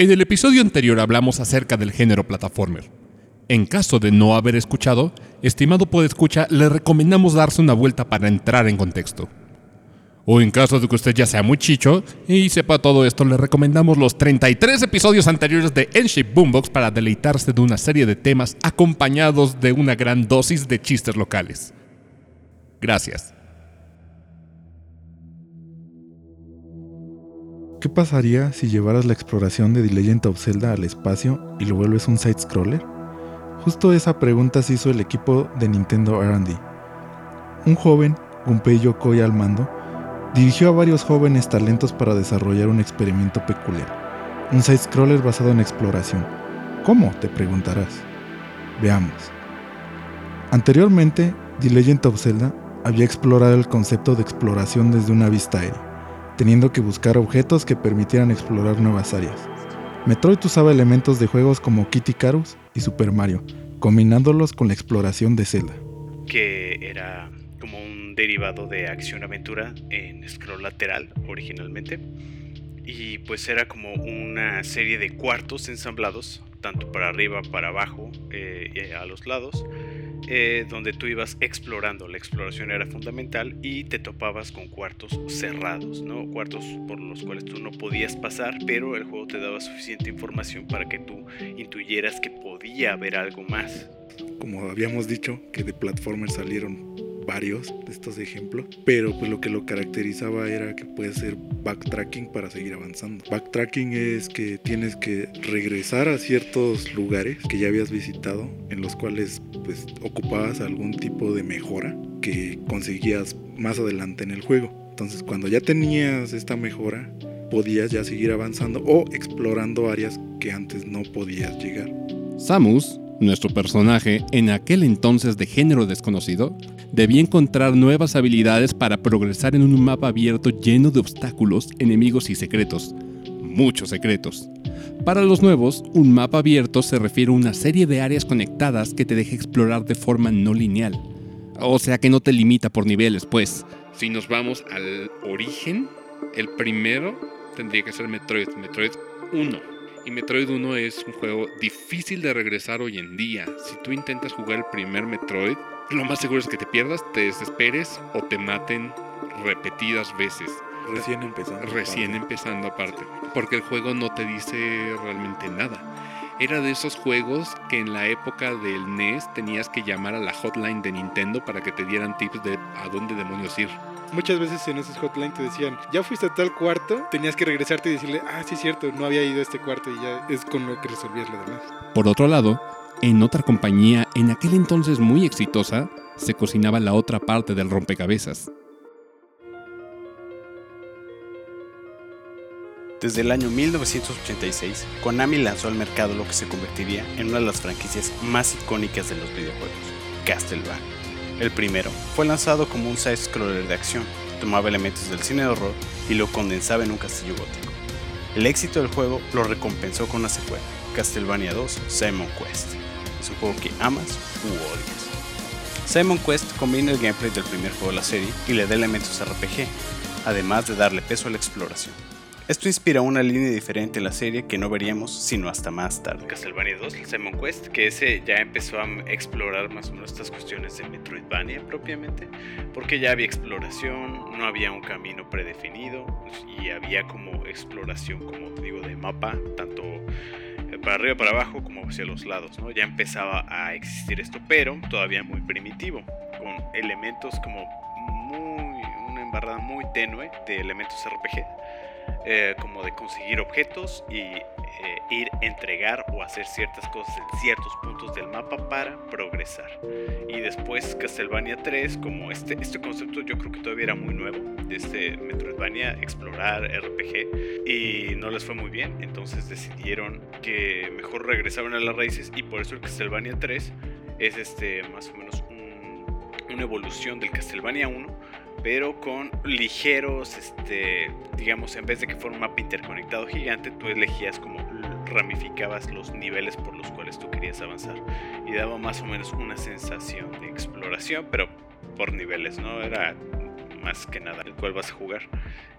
En el episodio anterior hablamos acerca del género plataformer. En caso de no haber escuchado, estimado escucha, le recomendamos darse una vuelta para entrar en contexto. O en caso de que usted ya sea muy chicho y sepa todo esto, le recomendamos los 33 episodios anteriores de N-Shape Boombox para deleitarse de una serie de temas acompañados de una gran dosis de chistes locales. Gracias. ¿Qué pasaría si llevaras la exploración de The Legend of Zelda al espacio y lo vuelves un side-scroller? Justo esa pregunta se hizo el equipo de Nintendo R&D. Un joven, Gunpei Yokoi al mando, dirigió a varios jóvenes talentos para desarrollar un experimento peculiar, un side-scroller basado en exploración. ¿Cómo? te preguntarás. Veamos. Anteriormente, The Legend of Zelda había explorado el concepto de exploración desde una vista aérea teniendo que buscar objetos que permitieran explorar nuevas áreas. Metroid usaba elementos de juegos como Kitty Carus y Super Mario, combinándolos con la exploración de Zelda. Que era como un derivado de acción-aventura en scroll lateral originalmente. Y pues era como una serie de cuartos ensamblados, tanto para arriba, para abajo, eh, a los lados, eh, donde tú ibas explorando. La exploración era fundamental y te topabas con cuartos cerrados, ¿no? Cuartos por los cuales tú no podías pasar, pero el juego te daba suficiente información para que tú intuyeras que podía haber algo más. Como habíamos dicho, que de platformers salieron varios de estos ejemplos, pero pues lo que lo caracterizaba era que puede ser backtracking para seguir avanzando. Backtracking es que tienes que regresar a ciertos lugares que ya habías visitado, en los cuales pues ocupabas algún tipo de mejora que conseguías más adelante en el juego. Entonces cuando ya tenías esta mejora, podías ya seguir avanzando o explorando áreas que antes no podías llegar. Samus, nuestro personaje, en aquel entonces de género desconocido, debía encontrar nuevas habilidades para progresar en un mapa abierto lleno de obstáculos, enemigos y secretos. Muchos secretos. Para los nuevos, un mapa abierto se refiere a una serie de áreas conectadas que te deja explorar de forma no lineal. O sea que no te limita por niveles, pues. Si nos vamos al origen, el primero tendría que ser Metroid, Metroid 1. Y Metroid 1 es un juego difícil de regresar hoy en día. Si tú intentas jugar el primer Metroid, lo más seguro es que te pierdas, te desesperes o te maten repetidas veces. Recién empezando. Recién empezando aparte. Porque el juego no te dice realmente nada. Era de esos juegos que en la época del NES tenías que llamar a la hotline de Nintendo para que te dieran tips de a dónde demonios ir. Muchas veces en esos hotline te decían, ya fuiste a tal cuarto, tenías que regresarte y decirle, ah, sí, cierto, no había ido a este cuarto y ya es con lo que resolvías lo demás. Por otro lado, en otra compañía, en aquel entonces muy exitosa, se cocinaba la otra parte del rompecabezas. Desde el año 1986, Konami lanzó al mercado lo que se convertiría en una de las franquicias más icónicas de los videojuegos, Castlevania. El primero fue lanzado como un side-scroller de acción, tomaba elementos del cine de horror y lo condensaba en un castillo gótico. El éxito del juego lo recompensó con una secuela, Castlevania 2 Simon Quest un juego que amas u odias. Simon Quest combina el gameplay del primer juego de la serie y le da elementos RPG, además de darle peso a la exploración. Esto inspira una línea diferente en la serie que no veríamos sino hasta más tarde. Castlevania 2, el Simon Quest, que ese ya empezó a explorar más o menos estas cuestiones de Metroidvania propiamente, porque ya había exploración, no había un camino predefinido y había como exploración, como digo, de mapa, tanto para arriba, para abajo, como hacia los lados, ¿no? Ya empezaba a existir esto, pero todavía muy primitivo, con elementos como muy, una embarrada muy tenue de elementos RPG eh, como de conseguir objetos y eh, ir, entregar o hacer ciertas cosas en ciertos puntos del mapa para progresar. Y después Castlevania 3, como este, este concepto yo creo que todavía era muy nuevo, de este Metroidvania, explorar RPG, y no les fue muy bien, entonces decidieron que mejor regresaron a las raíces y por eso el Castlevania 3 es este más o menos una evolución del Castlevania 1 pero con ligeros, este, digamos, en vez de que fuera un mapa interconectado gigante, tú elegías como ramificabas los niveles por los cuales tú querías avanzar y daba más o menos una sensación de exploración, pero por niveles, ¿no? Era más que nada el cual vas a jugar.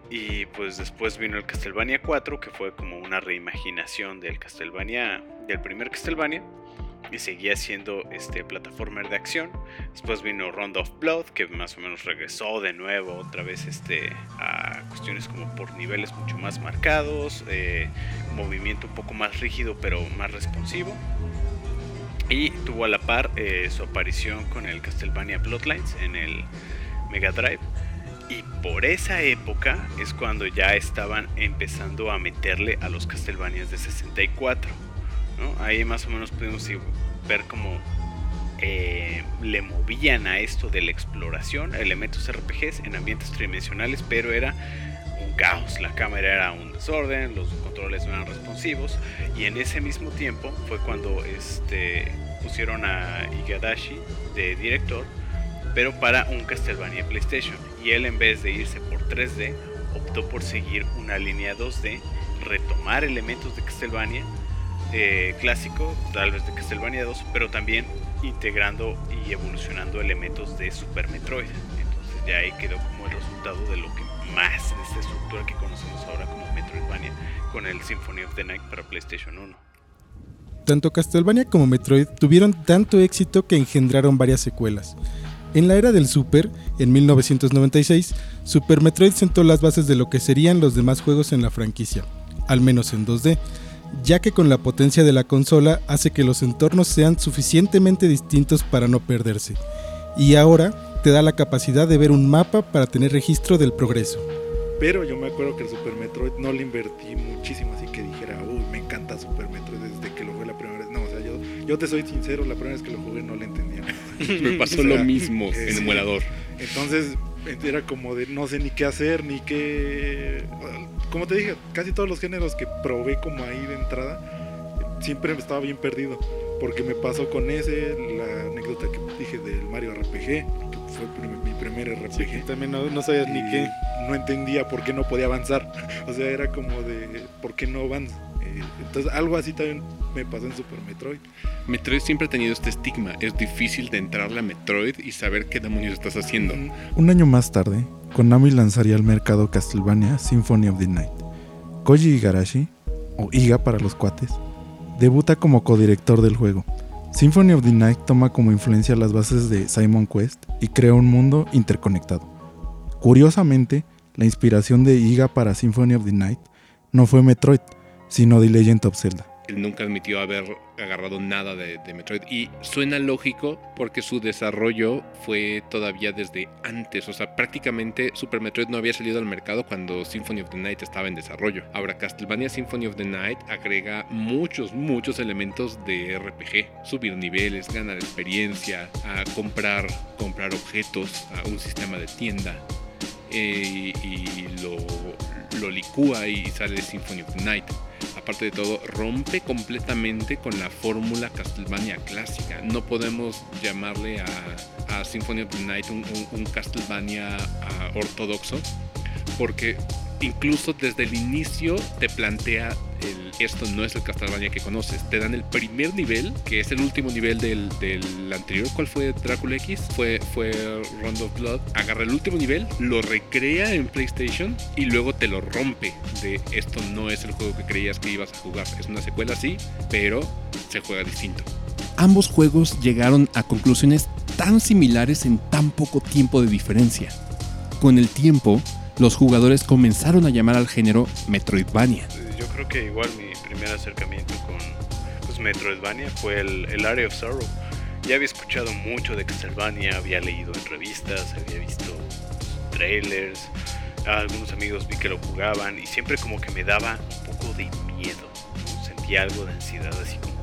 Y pues después vino el Castlevania 4, que fue como una reimaginación del Castlevania, del primer Castlevania y seguía siendo este plataformer de acción. Después vino Round of Blood, que más o menos regresó de nuevo otra vez este, a cuestiones como por niveles mucho más marcados, eh, movimiento un poco más rígido pero más responsivo. Y tuvo a la par eh, su aparición con el Castlevania Bloodlines en el Mega Drive. Y por esa época es cuando ya estaban empezando a meterle a los Castlevanias de 64 Ahí más o menos pudimos ver cómo eh, le movían a esto de la exploración, elementos RPGs en ambientes tridimensionales, pero era un caos. La cámara era un desorden, los controles no eran responsivos, y en ese mismo tiempo fue cuando este, pusieron a Igadashi de director, pero para un Castlevania PlayStation. Y él, en vez de irse por 3D, optó por seguir una línea 2D, retomar elementos de Castlevania eh, clásico, tal vez de Castlevania 2, pero también integrando y evolucionando elementos de Super Metroid. Entonces ya ahí quedó como el resultado de lo que más de esta estructura que conocemos ahora como Metroidvania con el Symphony of the Night para PlayStation 1. Tanto Castlevania como Metroid tuvieron tanto éxito que engendraron varias secuelas. En la era del Super, en 1996, Super Metroid sentó las bases de lo que serían los demás juegos en la franquicia, al menos en 2D, ya que con la potencia de la consola hace que los entornos sean suficientemente distintos para no perderse. Y ahora te da la capacidad de ver un mapa para tener registro del progreso. Pero yo me acuerdo que el Super Metroid no le invertí muchísimo, así que dijera, uy, me encanta Super Metroid desde que lo jugué la primera vez. No, o sea, yo, yo te soy sincero, la primera vez que lo jugué no le entendía nada. me pasó lo mismo en emulador. Entonces era como de no sé ni qué hacer, ni qué como te dije, casi todos los géneros que probé como ahí de entrada, siempre estaba bien perdido. Porque me pasó con ese, la anécdota que dije del Mario RPG, que fue mi primer RPG. también no, sabías ni qué. No entendía por qué no podía avanzar. O sea, era como de, ¿por qué no avanza? Eh, entonces, algo así también me pasó en Super Metroid. Metroid siempre ha tenido este estigma. Es difícil de entrarle a Metroid y saber qué demonios estás haciendo. Un año más tarde, Konami lanzaría al mercado Castlevania Symphony of the Night. Koji Igarashi, o Iga para los cuates, debuta como codirector del juego. Symphony of the Night toma como influencia las bases de Simon Quest y crea un mundo interconectado. Curiosamente, la inspiración de Iga para Symphony of the Night no fue Metroid, sino The Legend of Zelda él nunca admitió haber agarrado nada de, Metroid. Y suena lógico porque su desarrollo fue todavía desde antes. O sea, prácticamente Super Metroid no había salido al mercado cuando Symphony of the Night estaba en desarrollo. Ahora, Castlevania Symphony of the Night agrega muchos, muchos elementos de RPG. Subir niveles, ganar experiencia, comprar, comprar objetos, a un sistema de tienda. Eh, y lo, lo licúa y sale Symphony of Night aparte de todo, rompe completamente con la fórmula Castlevania clásica. No podemos llamarle a, Symphony of Night un, Castlevania ah, ortodoxo, porque incluso desde el inicio te plantea esto no es el Castlevania que conoces. Te dan el primer nivel, que es el último nivel del, anterior. ¿Cuál fue Drácula X? Fue, fue Round of Blood. Agarra el último nivel, lo recrea en PlayStation y luego te lo rompe. De esto no es el juego que creías que ibas a jugar. Es una secuela, sí, pero se juega distinto. Ambos juegos llegaron a conclusiones tan similares en tan poco tiempo de diferencia. Con el tiempo, los jugadores comenzaron a llamar al género Metroidvania. Yo creo que igual mi primer acercamiento con pues, Metroidvania fue el, el Area of Sorrow. Ya había escuchado mucho de Castlevania, había leído en revistas, había visto trailers, algunos amigos vi que lo jugaban y siempre como que me daba un poco de miedo, sentía algo de ansiedad, así como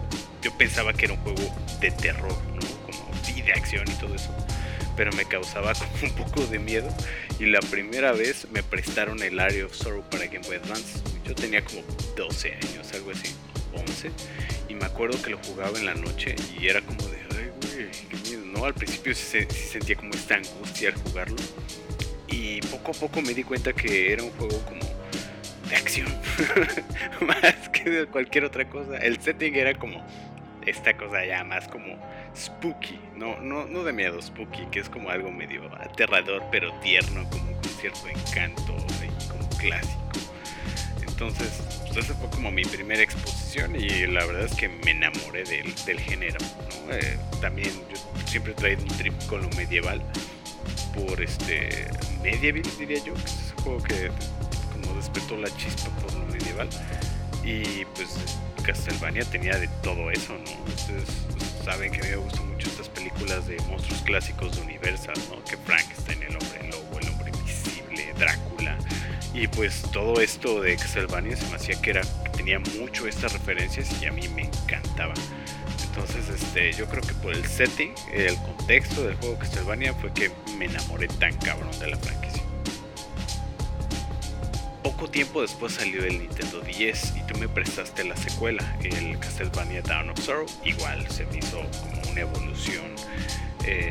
yo pensaba que era un juego de terror, ¿no? como de acción y todo eso pero me causaba como un poco de miedo. Y la primera vez me prestaron el Area of Sorrow para Game Boy Advance. Yo tenía como 12 años, algo así, 11. Y me acuerdo que lo jugaba en la noche y era como de, ay, güey, qué miedo, ¿no? Al principio sí, sentía como esta angustia al jugarlo. Y poco a poco me di cuenta que era un juego como de acción, más que de cualquier otra cosa. El setting era como esta cosa ya más como spooky, no, no, no de miedo, spooky, que es como algo medio aterrador pero tierno, como cierto encanto ahí como clásico. Entonces, pues esa fue como mi primera exposición y la verdad es que me enamoré del, del género. Eh, también yo siempre he traído un trip con lo medieval por este Medieval diría yo, que es ese juego que como despertó la chispa por lo medieval y pues Castlevania tenía de todo eso, ¿no? Ustedes saben que me gustan mucho estas películas de monstruos clásicos de Universal, ¿no? Que Frankenstein, el hombre lobo, el hombre invisible, Drácula. Y pues todo esto de Castlevania se me hacía que era tenía mucho estas referencias y a mí me encantaba. Entonces, este, yo creo que por el setting, el contexto del juego Castlevania fue que me enamoré tan cabrón de la franquicia. Poco tiempo después salió el Nintendo 10 y tú me prestaste la secuela, el Castlevania Dawn of Sorrow. Igual se me hizo como una evolución eh,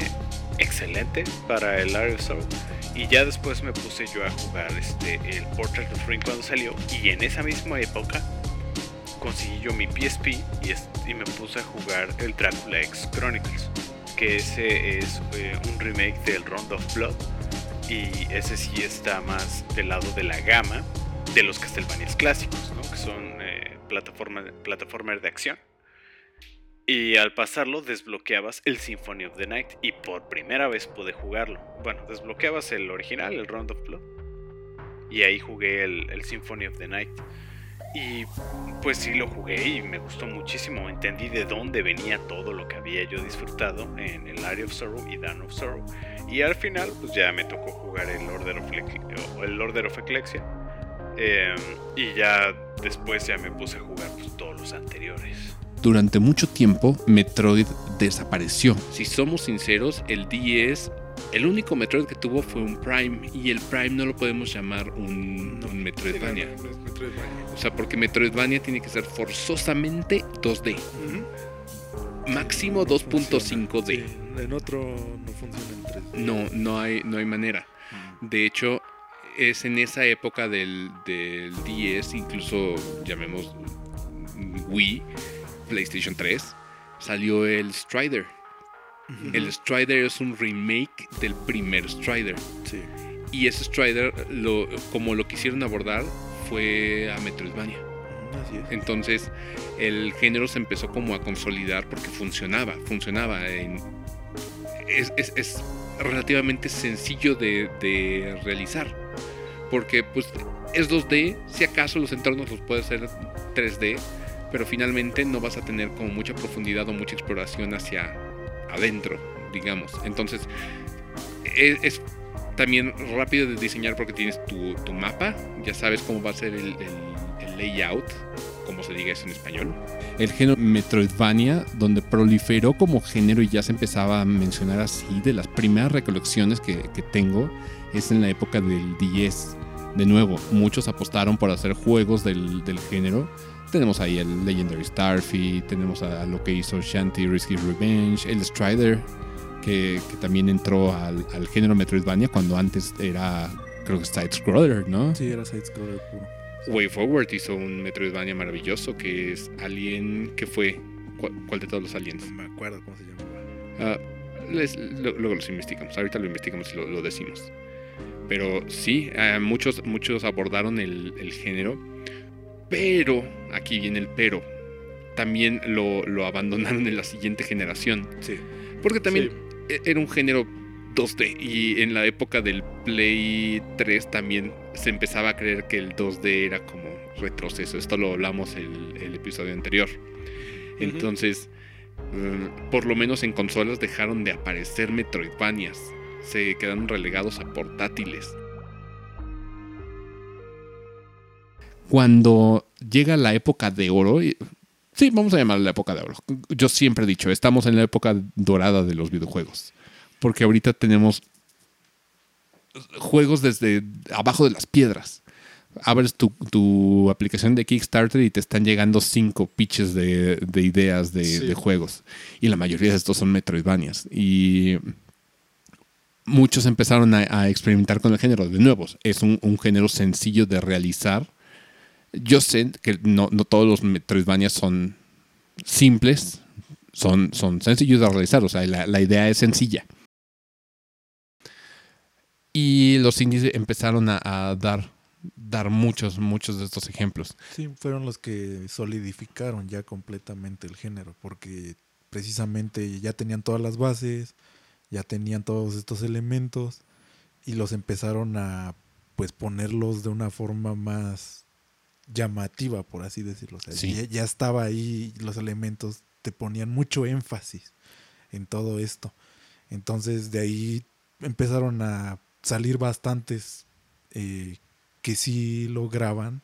excelente para el Area of Sorrow. Y ya después me puse yo a jugar este, el Portrait of Ring cuando salió. Y en esa misma época conseguí yo mi PSP y me puse a jugar el Dracula X Chronicles. Que ese es eh, un remake del Round of Blood. Y ese sí está más del lado de la gama de los Castlevanias clásicos, ¿no? que son eh, plataforma, plataformas de acción. Y al pasarlo desbloqueabas el Symphony of the Night y por primera vez pude jugarlo. Bueno, desbloqueabas el original, el Round of Blood. Y ahí jugué el Symphony of the Night. Y pues sí lo jugué y me gustó muchísimo. Entendí de dónde venía todo lo que había yo disfrutado en el Area of Sorrow y Dawn of Sorrow. Y al final pues ya me tocó jugar el Order of, el Order of Ecclesia. Eh, y ya después ya me puse a jugar pues, todos los anteriores. Durante mucho tiempo, Metroid desapareció. Si somos sinceros, el 10, el único Metroid que tuvo fue un Prime. Y el Prime no lo podemos llamar un, un Metroidvania. Sí, no, no Metroidvania. O sea, porque Metroidvania tiene que ser forzosamente 2D. Máximo 2.5D. Sí, en otro no funciona en 3D. No, no hay, no hay manera. De hecho, es en esa época del, del 10, incluso llamemos Wii, PlayStation 3, salió el Strider. El Strider es un remake del primer Strider. Sí. Y ese Strider, lo, como lo quisieron abordar, fue a Metroidvania. Así es. Entonces el género se empezó como a consolidar porque funcionaba, funcionaba. en- es, es- es relativamente sencillo de, de realizar. Porque pues es 2D, si acaso los entornos los puede hacer 3D, pero finalmente no vas a tener como mucha profundidad o mucha exploración hacia adentro, digamos. Entonces es, es también rápido de diseñar porque tienes tu, tu mapa, ya sabes cómo va a ser el layout, como se diga eso en español. El género Metroidvania, donde proliferó como género y ya se empezaba a mencionar así, de las primeras recolecciones que, que tengo, es en la época del 10. De nuevo, muchos apostaron por hacer juegos del, del género. Tenemos ahí el Legendary Starfy, tenemos a, lo que hizo Shanty Risky Revenge, el Strider, que, que también entró al, al género Metroidvania cuando antes era, creo que Side Scroller, ¿no? Sí, era side-scroller puro. Way Forward hizo un Metroidvania maravilloso que es Alien, que fue? ¿Cuál, cuál de todos los aliens? No me acuerdo cómo se llamaba. Les- lo- luego los investigamos, ahorita lo investigamos y lo, lo decimos. Pero sí, ah, muchos, muchos abordaron el, el género, pero, aquí viene el pero, también lo, lo abandonaron en la siguiente generación. Sí. Porque también Sí. e- era un género 2D y en la época del Play 3 también se empezaba a creer que el 2D era como retroceso. Esto lo hablamos el, el episodio anterior. Entonces, mm, por lo menos en consolas dejaron de aparecer Metroidvanias. Se quedaron relegados a portátiles. Cuando llega la época de oro, y- sí, vamos a llamarla la época de oro. Yo siempre he dicho, estamos en la época dorada de los videojuegos. Porque ahorita tenemos juegos desde abajo de las piedras. Abres tu, tu aplicación de Kickstarter y te están llegando cinco pitches de, de ideas de, Sí. de juegos. Y la mayoría de estos son Metroidvanias. Y muchos empezaron a, a experimentar con el género. De nuevo, es un, un género sencillo de realizar. Yo sé que no, no todos los Metroidvanias son simples, son, son sencillos de realizar. O sea, la, la idea es sencilla. Y los indies empezaron a, a dar, dar muchos, muchos de estos ejemplos. Sí, fueron los que solidificaron ya completamente el género, porque precisamente ya tenían todas las bases, ya tenían todos estos elementos y los empezaron a pues ponerlos de una forma más llamativa, por así decirlo. O sea, Sí. ya, ya estaba ahí los elementos, te ponían mucho énfasis en todo esto. Entonces de ahí empezaron a salir bastantes eh, que sí lograban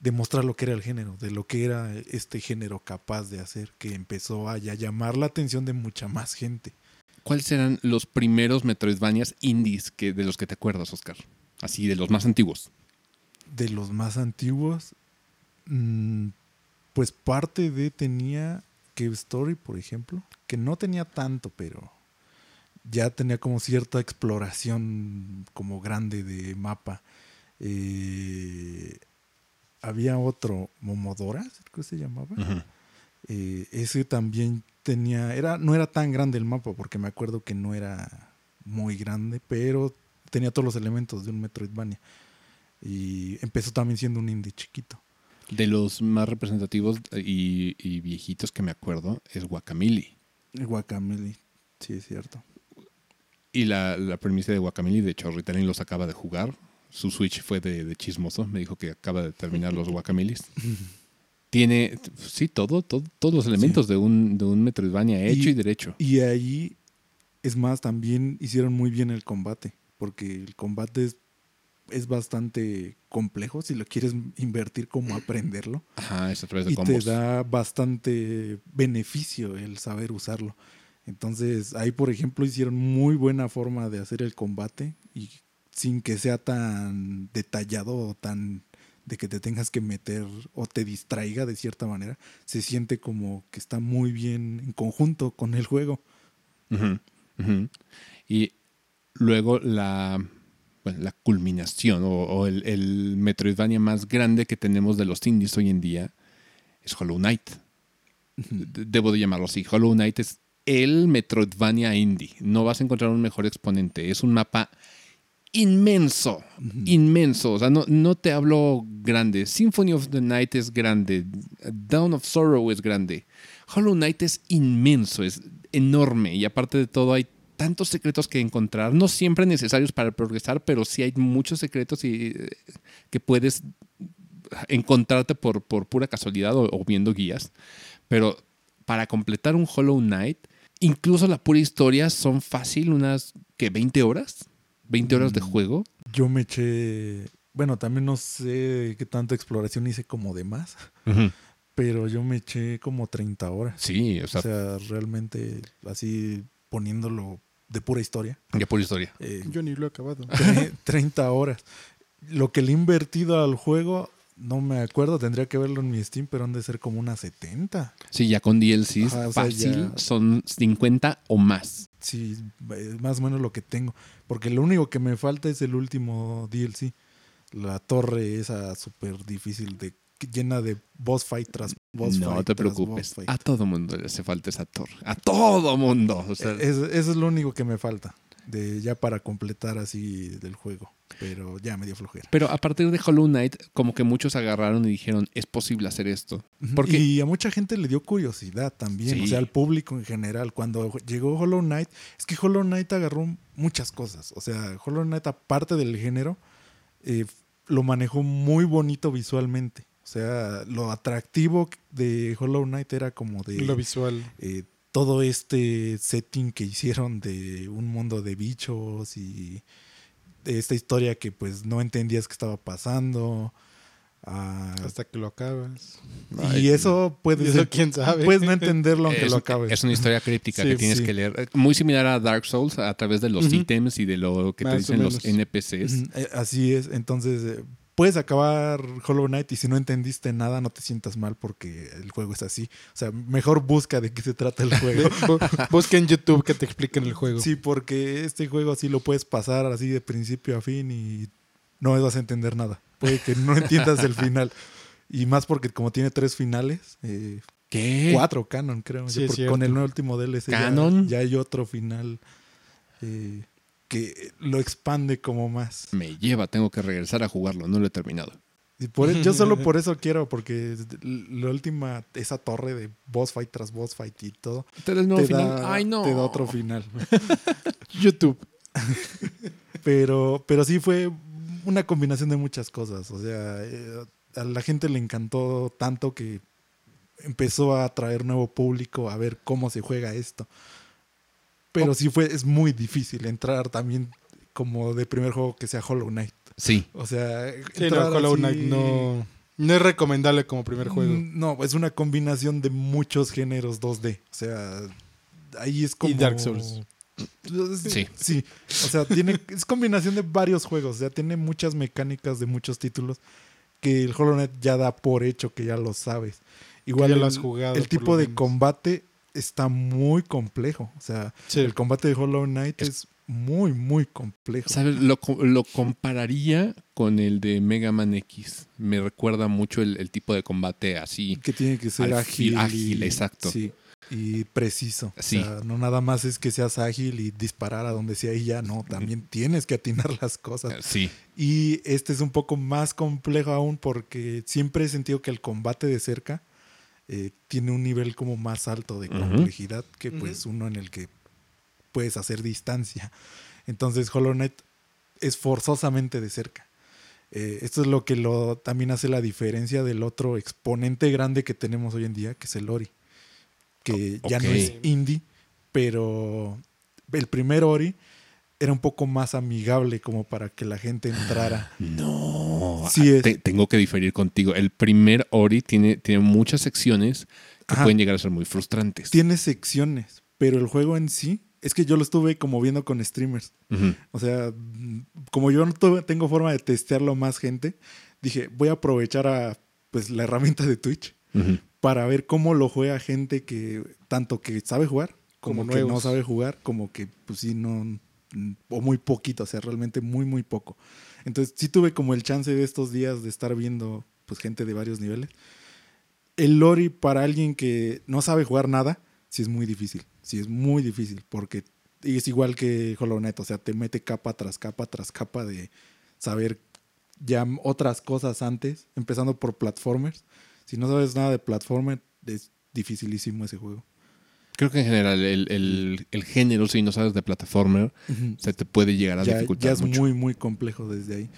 demostrar lo que era el género, de lo que era este género capaz de hacer, que empezó a ya llamar la atención de mucha más gente. ¿Cuáles eran los primeros Metroidvanias indies que, de los que te acuerdas, Oscar? Así, de los más antiguos. De los más antiguos, mm, pues parte de tenía Cave Story, por ejemplo, que no tenía tanto, pero ya tenía como cierta exploración como grande de mapa. Eh, había otro, Momodora, creo que se llamaba. Eh, ese también tenía, era, no era tan grande el mapa, porque me acuerdo que no era muy grande, pero tenía todos los elementos de un Metroidvania. Y empezó también siendo un indie chiquito. De los más representativos y, y viejitos que me acuerdo es Guacamole. El Guacamole, sí es cierto. Y la, la premisa de Guacamole, de hecho, Ritalin los acaba de jugar. Su Switch fue de, de chismoso. Me dijo que acaba de terminar los Guacamelis. Tiene, sí, todo, todo todos los elementos de, un, de un Metroidvania hecho y, Y- derecho. Y ahí, es más, también hicieron muy bien el combate, porque el combate es, es bastante complejo si lo quieres invertir como aprenderlo. Ajá, es a través de y te da bastante beneficio el saber usarlo. Entonces, ahí, por ejemplo, hicieron muy buena forma de hacer el combate y sin que sea tan detallado o tan de que te tengas que meter o te distraiga de cierta manera. Se siente como que está muy bien en conjunto con el juego. Ujú. Y luego la, bueno, la culminación o, o el, el Metroidvania más grande que tenemos de los indies hoy en día es Hollow Knight. De- Debo de llamarlo así. Hollow Knight es el Metroidvania indie. No vas a encontrar un mejor exponente. Es un mapa inmenso, inmenso. O sea, no, no te hablo grande. Symphony of the Night es grande. Dawn of Sorrow es grande. Hollow Knight es inmenso, es enorme. Y aparte de todo, hay tantos secretos que encontrar. No siempre necesarios para progresar, pero sí hay muchos secretos y, eh, que puedes encontrarte por, por pura casualidad o, o viendo guías. Pero para completar un Hollow Knight, incluso la pura historia son fácil unas que 20 horas. 20 horas de Mm. juego. Yo me eché, bueno, también no sé qué tanta exploración hice como de más, pero yo me eché como 30 horas. Sí, o sea, O sea, realmente así poniéndolo de pura historia. ya por historia. eh, Yo ni lo he acabado. tre- 30 horas. Lo que le he invertido al juego, no me acuerdo, tendría que verlo en mi Steam, pero han de ser como unas 70. Sí, ya con DLCs Ajá, o sea, fácil ya- son 50 o más. Sí, es más o menos lo que tengo. Porque lo único que me falta es el último DLC. La torre esa súper difícil, de, llena de boss fight tras boss no fight. te tras preocupes. A todo mundo le hace falta esa torre. A todo mundo. O sea, Es- eso es lo único que me falta. De, ya para completar así del juego. Pero ya me dio flojera. pero a partir de Hollow Knight, como que muchos agarraron y dijeron, es posible hacer esto. Porque Y a mucha gente le dio curiosidad también, Sí. o sea, al público en general. Cuando llegó Hollow Knight, es que Hollow Knight agarró muchas cosas. O sea, Hollow Knight, aparte del género, eh, lo manejó muy bonito visualmente. O sea, lo atractivo de Hollow Knight era como de Lo visual. eh, todo este setting que hicieron de un mundo de bichos y de esta historia que pues no entendías que estaba pasando. Ah, Hasta que lo acabas. Ay, y eso puede Y eso ser quién sabe. Puedes no entenderlo aunque es, lo acabes. es una historia críptica Sí, que tienes sí. que leer. Muy similar a Dark Souls a través de los Ujú. ítems y de lo que te Más dicen los. NPCs. Eh, Así es. Entonces, eh, puedes acabar Hollow Knight y si no entendiste nada, no te sientas mal porque el juego es así. O sea, mejor busca de qué se trata el juego. Bu- Busca en YouTube que te expliquen el juego. sí, porque este juego así lo puedes pasar así de principio a fin y no vas a entender nada. Puede que no entiendas el final. Y más porque como tiene tres finales, eh, ¿Qué? cuatro canon creo. Sí, Ya con el nuevo último DLC ya- ¿Canon? Ya, hay otro final. eh, que lo expande como más. Me lleva, tengo que regresar a jugarlo, no lo he terminado. Y por, e, yo solo por eso quiero, porque la última, esa torre de boss fight tras boss fight y todo, ¿Te da el nuevo te final? da, Ay, no. te da otro final. YouTube. Pero, pero sí fue una combinación de muchas cosas. O sea, eh, a la gente le encantó tanto que empezó a atraer nuevo público a ver cómo se juega esto. Pero sí fue, es muy difícil entrar también como de primer juego que sea Hollow Knight. Sí. O sea, Sí, no, Hollow así- Knight no, no es recomendable como primer juego. Mm, No, es una combinación de muchos géneros 2D. O sea, ahí es como. Y Dark Souls. Sí. Sí. O sea, tiene, es combinación de varios juegos. O sea, tiene muchas mecánicas de muchos títulos que el Hollow Knight ya da por hecho que ya lo sabes. Igual ya el, lo has jugado, el tipo lo de menos. combate está muy complejo. O sea, Sí. el combate de Hollow Knight Es- es, muy, muy complejo. ¿Sabes? Lo, lo compararía con el de Mega Man X. Me recuerda mucho el, el tipo de combate así. Que tiene que ser ágil. ágil, y- exacto. Sí, y preciso. Sí. O sea, no nada más es que seas ágil y disparar a donde sea y ya, no. También tienes que atinar las cosas. Sí. Y este es un poco más complejo aún porque siempre he sentido que el combate de cerca eh, tiene un nivel como más alto de complejidad que pues uno en el que puedes hacer distancia. Entonces Hollow Knight es forzosamente de cerca. Eh, esto es lo que lo, también hace la diferencia del otro exponente grande que tenemos hoy en día, que es el Ori. Que O- ya no es indie, pero el primer Ori era un poco más amigable como para que la gente entrara. No. Sí es. Te- tengo que diferir contigo. El primer Ori tiene, tiene muchas secciones que Ajá. pueden llegar a ser muy frustrantes. Tiene secciones, pero el juego en sí, es que yo lo estuve como viendo con streamers. O sea, como yo no tengo forma de testearlo más gente, dije, voy a aprovechar a pues la herramienta de Twitch para ver cómo lo juega gente que tanto que sabe jugar como, Como que no sabe jugar, como que pues sí no o muy poquito, o sea, realmente muy muy poco. Entonces, sí tuve como el chance de estos días de estar viendo pues gente de varios niveles. El Lori para alguien que no sabe jugar nada, sí es muy difícil. Sí es muy difícil porque es igual que Hollow Knight, o sea, te mete capa tras capa tras capa de saber ya otras cosas antes, empezando por platformers. Si no sabes nada de platformer, es dificilísimo ese juego. Creo que en general el, el- el género, si no sabes de plataformer, se te puede llegar a ya, dificultar ya es mucho. muy, muy complejo desde ahí.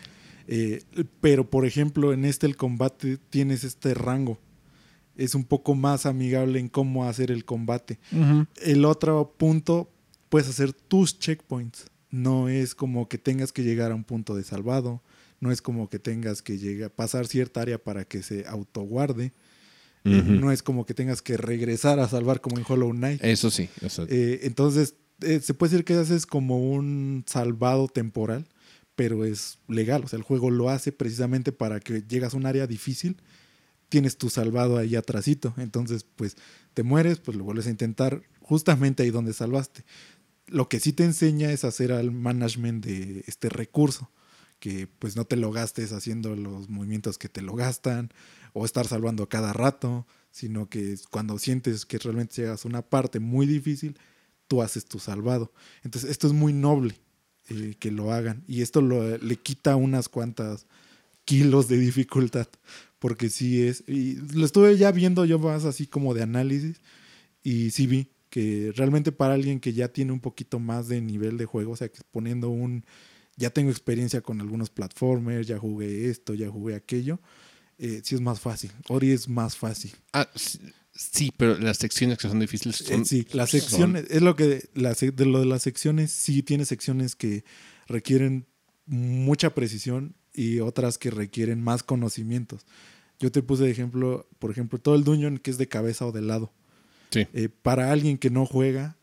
Eh, pero, por ejemplo, en este el combate tienes este rango. Es un poco más amigable en cómo hacer el combate. El otro punto, puedes hacer tus checkpoints. No es como que tengas que llegar a un punto de salvado. No es como que tengas que llegar, pasar cierta área para que se autoguarde. No es como que tengas que regresar a salvar como en Hollow Knight. Eso sí. eso- Eh, entonces, eh, se puede decir que haces como un salvado temporal, pero es legal. O sea, el juego lo hace precisamente para que llegas a un área difícil, tienes tu salvado ahí atrasito. Entonces, pues te mueres, pues lo vuelves a intentar justamente ahí donde salvaste. Lo que sí te enseña es hacer al management de este recurso, que pues no te lo gastes haciendo los movimientos que te lo gastan o estar salvando cada rato, sino que cuando sientes que realmente llegas a una parte muy difícil, tú haces tu salvado. Entonces esto es muy noble eh, que lo hagan y esto le quita unas cuantas kilos de dificultad, porque sí es, y lo estuve ya viendo yo más así como de análisis y sí vi que realmente para alguien que ya tiene un poquito más de nivel de juego, o sea, que poniendo un, ya tengo experiencia con algunos platformers, ya jugué esto, ya jugué aquello, eh, sí es más fácil. Ori es más fácil. Ah, sí, pero las secciones que son difíciles son. Eh, sí, las son- secciones, es lo que, la de lo de las secciones, sí tiene secciones que requieren mucha precisión y otras que requieren más conocimientos. Yo te puse de ejemplo, por ejemplo, todo el dungeon que es de cabeza o de lado. Sí. Eh, para alguien que no juega,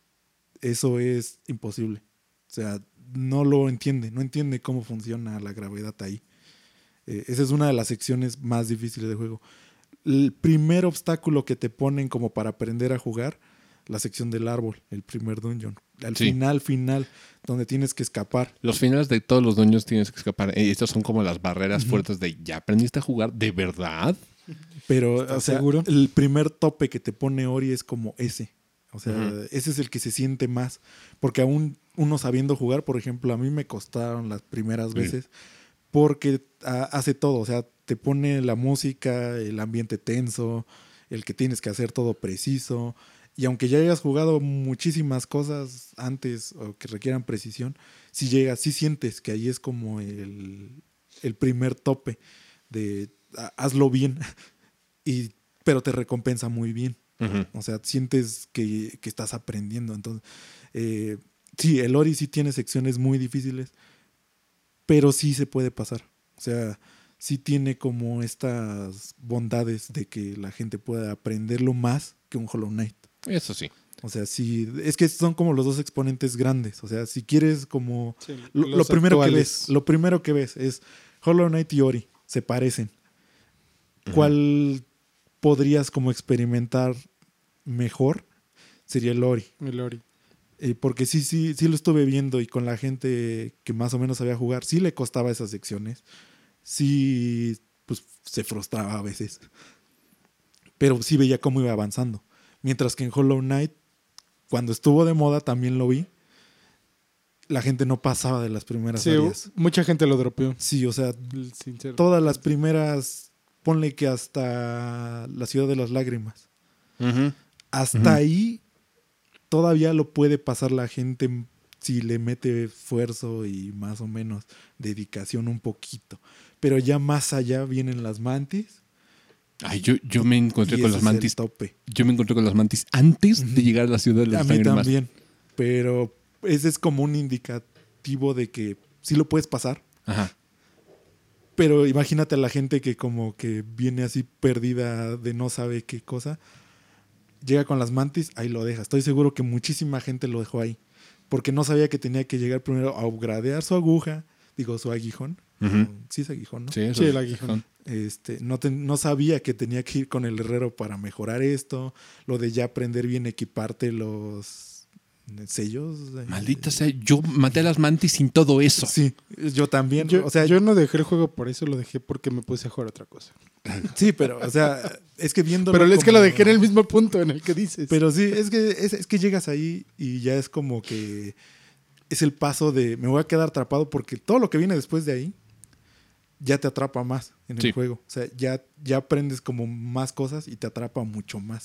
eso es imposible. O sea, no lo entiende, no entiende cómo funciona la gravedad ahí. Eh, esa es una de las secciones más difíciles del juego. El primer obstáculo que te ponen como para aprender a jugar, la sección del árbol, el primer dungeon. Al Sí. final, final, donde tienes que escapar. Los finales de todos los dueños tienes que escapar. Eh, Estas son como las barreras fuertes de ya aprendiste a jugar de verdad. Pero, ¿Estás o sea, seguro? el primer tope que te pone Ori es como ese. O sea, ese es el que se siente más. Porque aún uno sabiendo jugar, por ejemplo, a mí me costaron las primeras Sí. veces. Porque ah, hace todo. O sea, te pone la música, el ambiente tenso, el que tienes que hacer todo preciso. Y aunque ya hayas jugado muchísimas cosas antes o que requieran precisión, si llegas, si sientes que ahí es como el, el primer tope de "Ah, hazlo bien. y, pero te recompensa muy bien. Ujú. O sea, sientes que, que estás aprendiendo. Entonces, eh, sí, el Ori sí tiene secciones muy difíciles, pero sí se puede pasar. O sea, sí tiene como estas bondades de que la gente pueda aprenderlo más que un Hollow Knight. Eso sí. O sea, sí, es que son como los dos exponentes grandes. O sea, si quieres como... Sí, Lo, primero que ves, lo primero que ves es Hollow Knight y Ori, se parecen. ¿Cuál podrías como experimentar mejor? Sería el Ori. El Ori. Eh, porque sí, sí, sí lo estuve viendo y con la gente que más o menos sabía jugar, sí le costaba esas secciones. Sí, pues se frustraba a veces. Pero sí veía cómo iba avanzando. Mientras que en Hollow Knight, cuando estuvo de moda, también lo vi. La gente no pasaba de las primeras Sí, áreas. mucha gente lo dropeó. Sí, o sea, Sincero. todas las primeras, ponle que hasta la ciudad de las lágrimas. Ujú. Hasta Ujú. ahí todavía lo puede pasar la gente si le mete esfuerzo y más o menos dedicación un poquito. Pero ya más allá vienen las mantis. Ay, yo, yo me encontré con las mantis. tope. Yo me encontré con las mantis antes de llegar a la ciudad de las A mí también. Pero ese es como un indicativo de que sí lo puedes pasar. Ajá. Pero imagínate a la gente que como que viene así perdida de no sabe qué cosa. Llega con las mantis, ahí lo deja. Estoy seguro que muchísima gente lo dejó ahí. Porque no sabía que tenía que llegar primero a upgradear su aguja. Digo, su aguijón. Sí es aguijón, ¿no? Sí, eso Sí, es- el aguijón. Este, no, te- no sabía que tenía que ir con el herrero para mejorar esto. Lo de ya aprender bien equiparte los sellos. eh, Maldita sea, yo maté a las mantis sin todo eso. Sí, yo también. Yo, o sea, yo no dejé el juego por eso, lo dejé porque me puse a jugar otra cosa. sí, pero, o sea, es que viendo. Pero es que lo dejé en el mismo punto en el que dices. Pero sí, es que, es, es que llegas ahí y ya es como que es el paso de me voy a quedar atrapado porque todo lo que viene después de ahí ya te atrapa más en el Sí. juego. O sea, ya, ya aprendes como más cosas y te atrapa mucho más.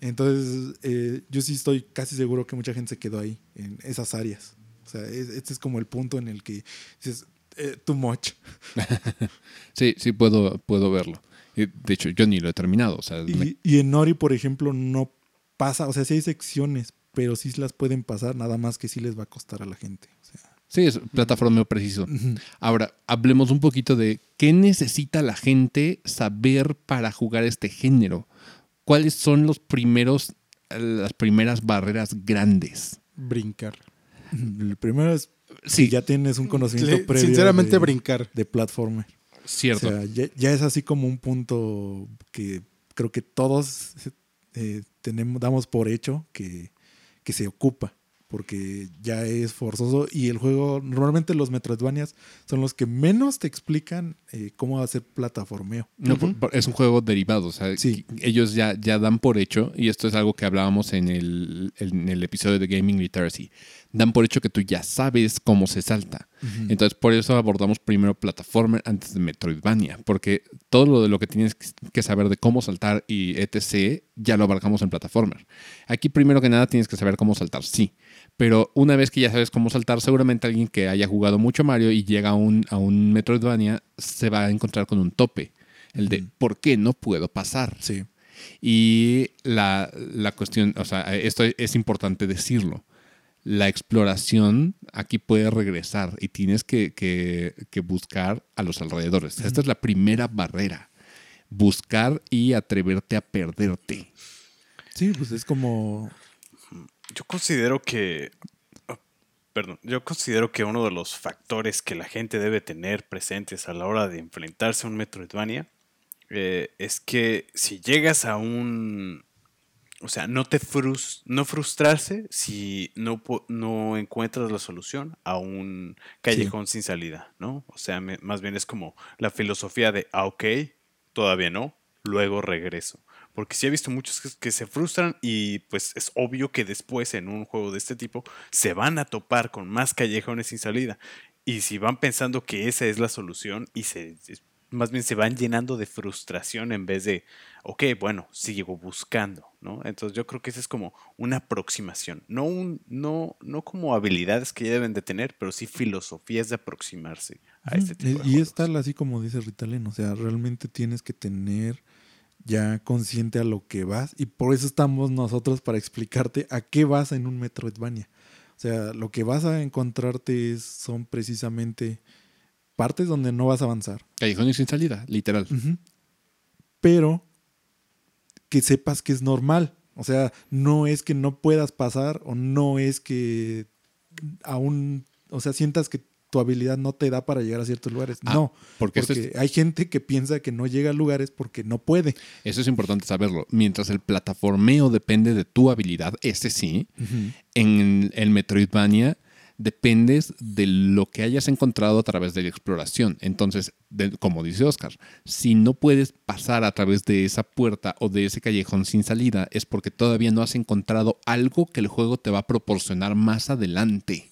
Entonces, eh, yo sí estoy casi seguro que mucha gente se quedó ahí, en esas áreas. O sea, es- este es como el punto en el que dices, eh, too much. Sí, sí puedo, puedo verlo. De hecho, yo ni lo he terminado. O sea, me- Y, en Ori, por ejemplo, no pasa, o sea, sí hay secciones, pero sí las pueden pasar, nada más que sí les va a costar a la gente. O sea, sí, es plataforma preciso. Ahora, hablemos un poquito de qué necesita la gente saber para jugar este género. ¿Cuáles son los primeros, las primeras barreras grandes? Brincar. El primero es Sí, si ya tienes un conocimiento Le- previo sinceramente, de, brincar. de platformer. cierto. O sea, ya, ya es así como un punto que creo que todos eh, tenemos, damos por hecho que, que se ocupa, porque ya es forzoso y el juego, normalmente los Metroidvanias son los que menos te explican eh, cómo hacer plataformeo. No, es un juego derivado. O sea, Sí. ellos ya, ya dan por hecho, y esto es algo que hablábamos en el, en el episodio de Gaming Literacy, dan por hecho que tú ya sabes cómo se salta. Entonces, por eso abordamos primero Platformer antes de Metroidvania, porque todo lo de lo que tienes que saber de cómo saltar y etc., ya lo abarcamos en Platformer. Aquí, primero que nada, tienes que saber cómo saltar, sí. Pero una vez que ya sabes cómo saltar, seguramente alguien que haya jugado mucho Mario y llega a un, a un Metroidvania se va a encontrar con un tope. El de, Ujú. ¿por qué no puedo pasar? Sí. Y la, la cuestión, o sea, esto es importante decirlo. La exploración aquí puede regresar y tienes que, que- que buscar a los alrededores. Esta es la primera barrera. Buscar y atreverte a perderte. Sí, pues es como... Yo considero que. oh, Perdón, yo considero que uno de los factores que la gente debe tener presentes a la hora de enfrentarse a un Metroidvania eh, es que si llegas a un. O sea, no te frus- no frustrarse si no, no encuentras la solución a un callejón sin salida, ¿no? O sea, me- más bien es como la filosofía de, ah, ok, todavía no, luego regreso. Porque sí he visto muchos que, que se frustran y pues es obvio que después en un juego de este tipo se van a topar con más callejones sin salida. Y si van pensando que esa es la solución y se es- más bien se van llenando de frustración en vez de, ok, bueno, sigo buscando, ¿no? Entonces yo creo que esa es como una aproximación, no, un, no, no como habilidades que ya deben de tener, pero sí filosofías de aproximarse a este tipo de y y juegos. es tal así como dice Ritalin, o sea, realmente tienes que tener ya consciente a lo que vas y por eso estamos nosotros para explicarte a qué vas en un Metroidvania. O sea, lo que vas a encontrarte es- son precisamente partes donde no vas a avanzar. Callejones sin salida, literal. Pero que sepas que es normal. O sea, no es que no puedas pasar o no es que aún, o sea, sientas que tu habilidad no te da para llegar a ciertos lugares. Ah, no, porque porque, esto es- hay gente que piensa que no llega a lugares porque no puede. Eso es importante saberlo. Mientras el plataformeo depende de tu habilidad, ese sí, en el Metroidvania dependes de lo que hayas encontrado a través de la exploración. Entonces, de- como dice Oscar, si no puedes pasar a través de esa puerta o de ese callejón sin salida, es porque todavía no has encontrado algo que el juego te va a proporcionar más adelante.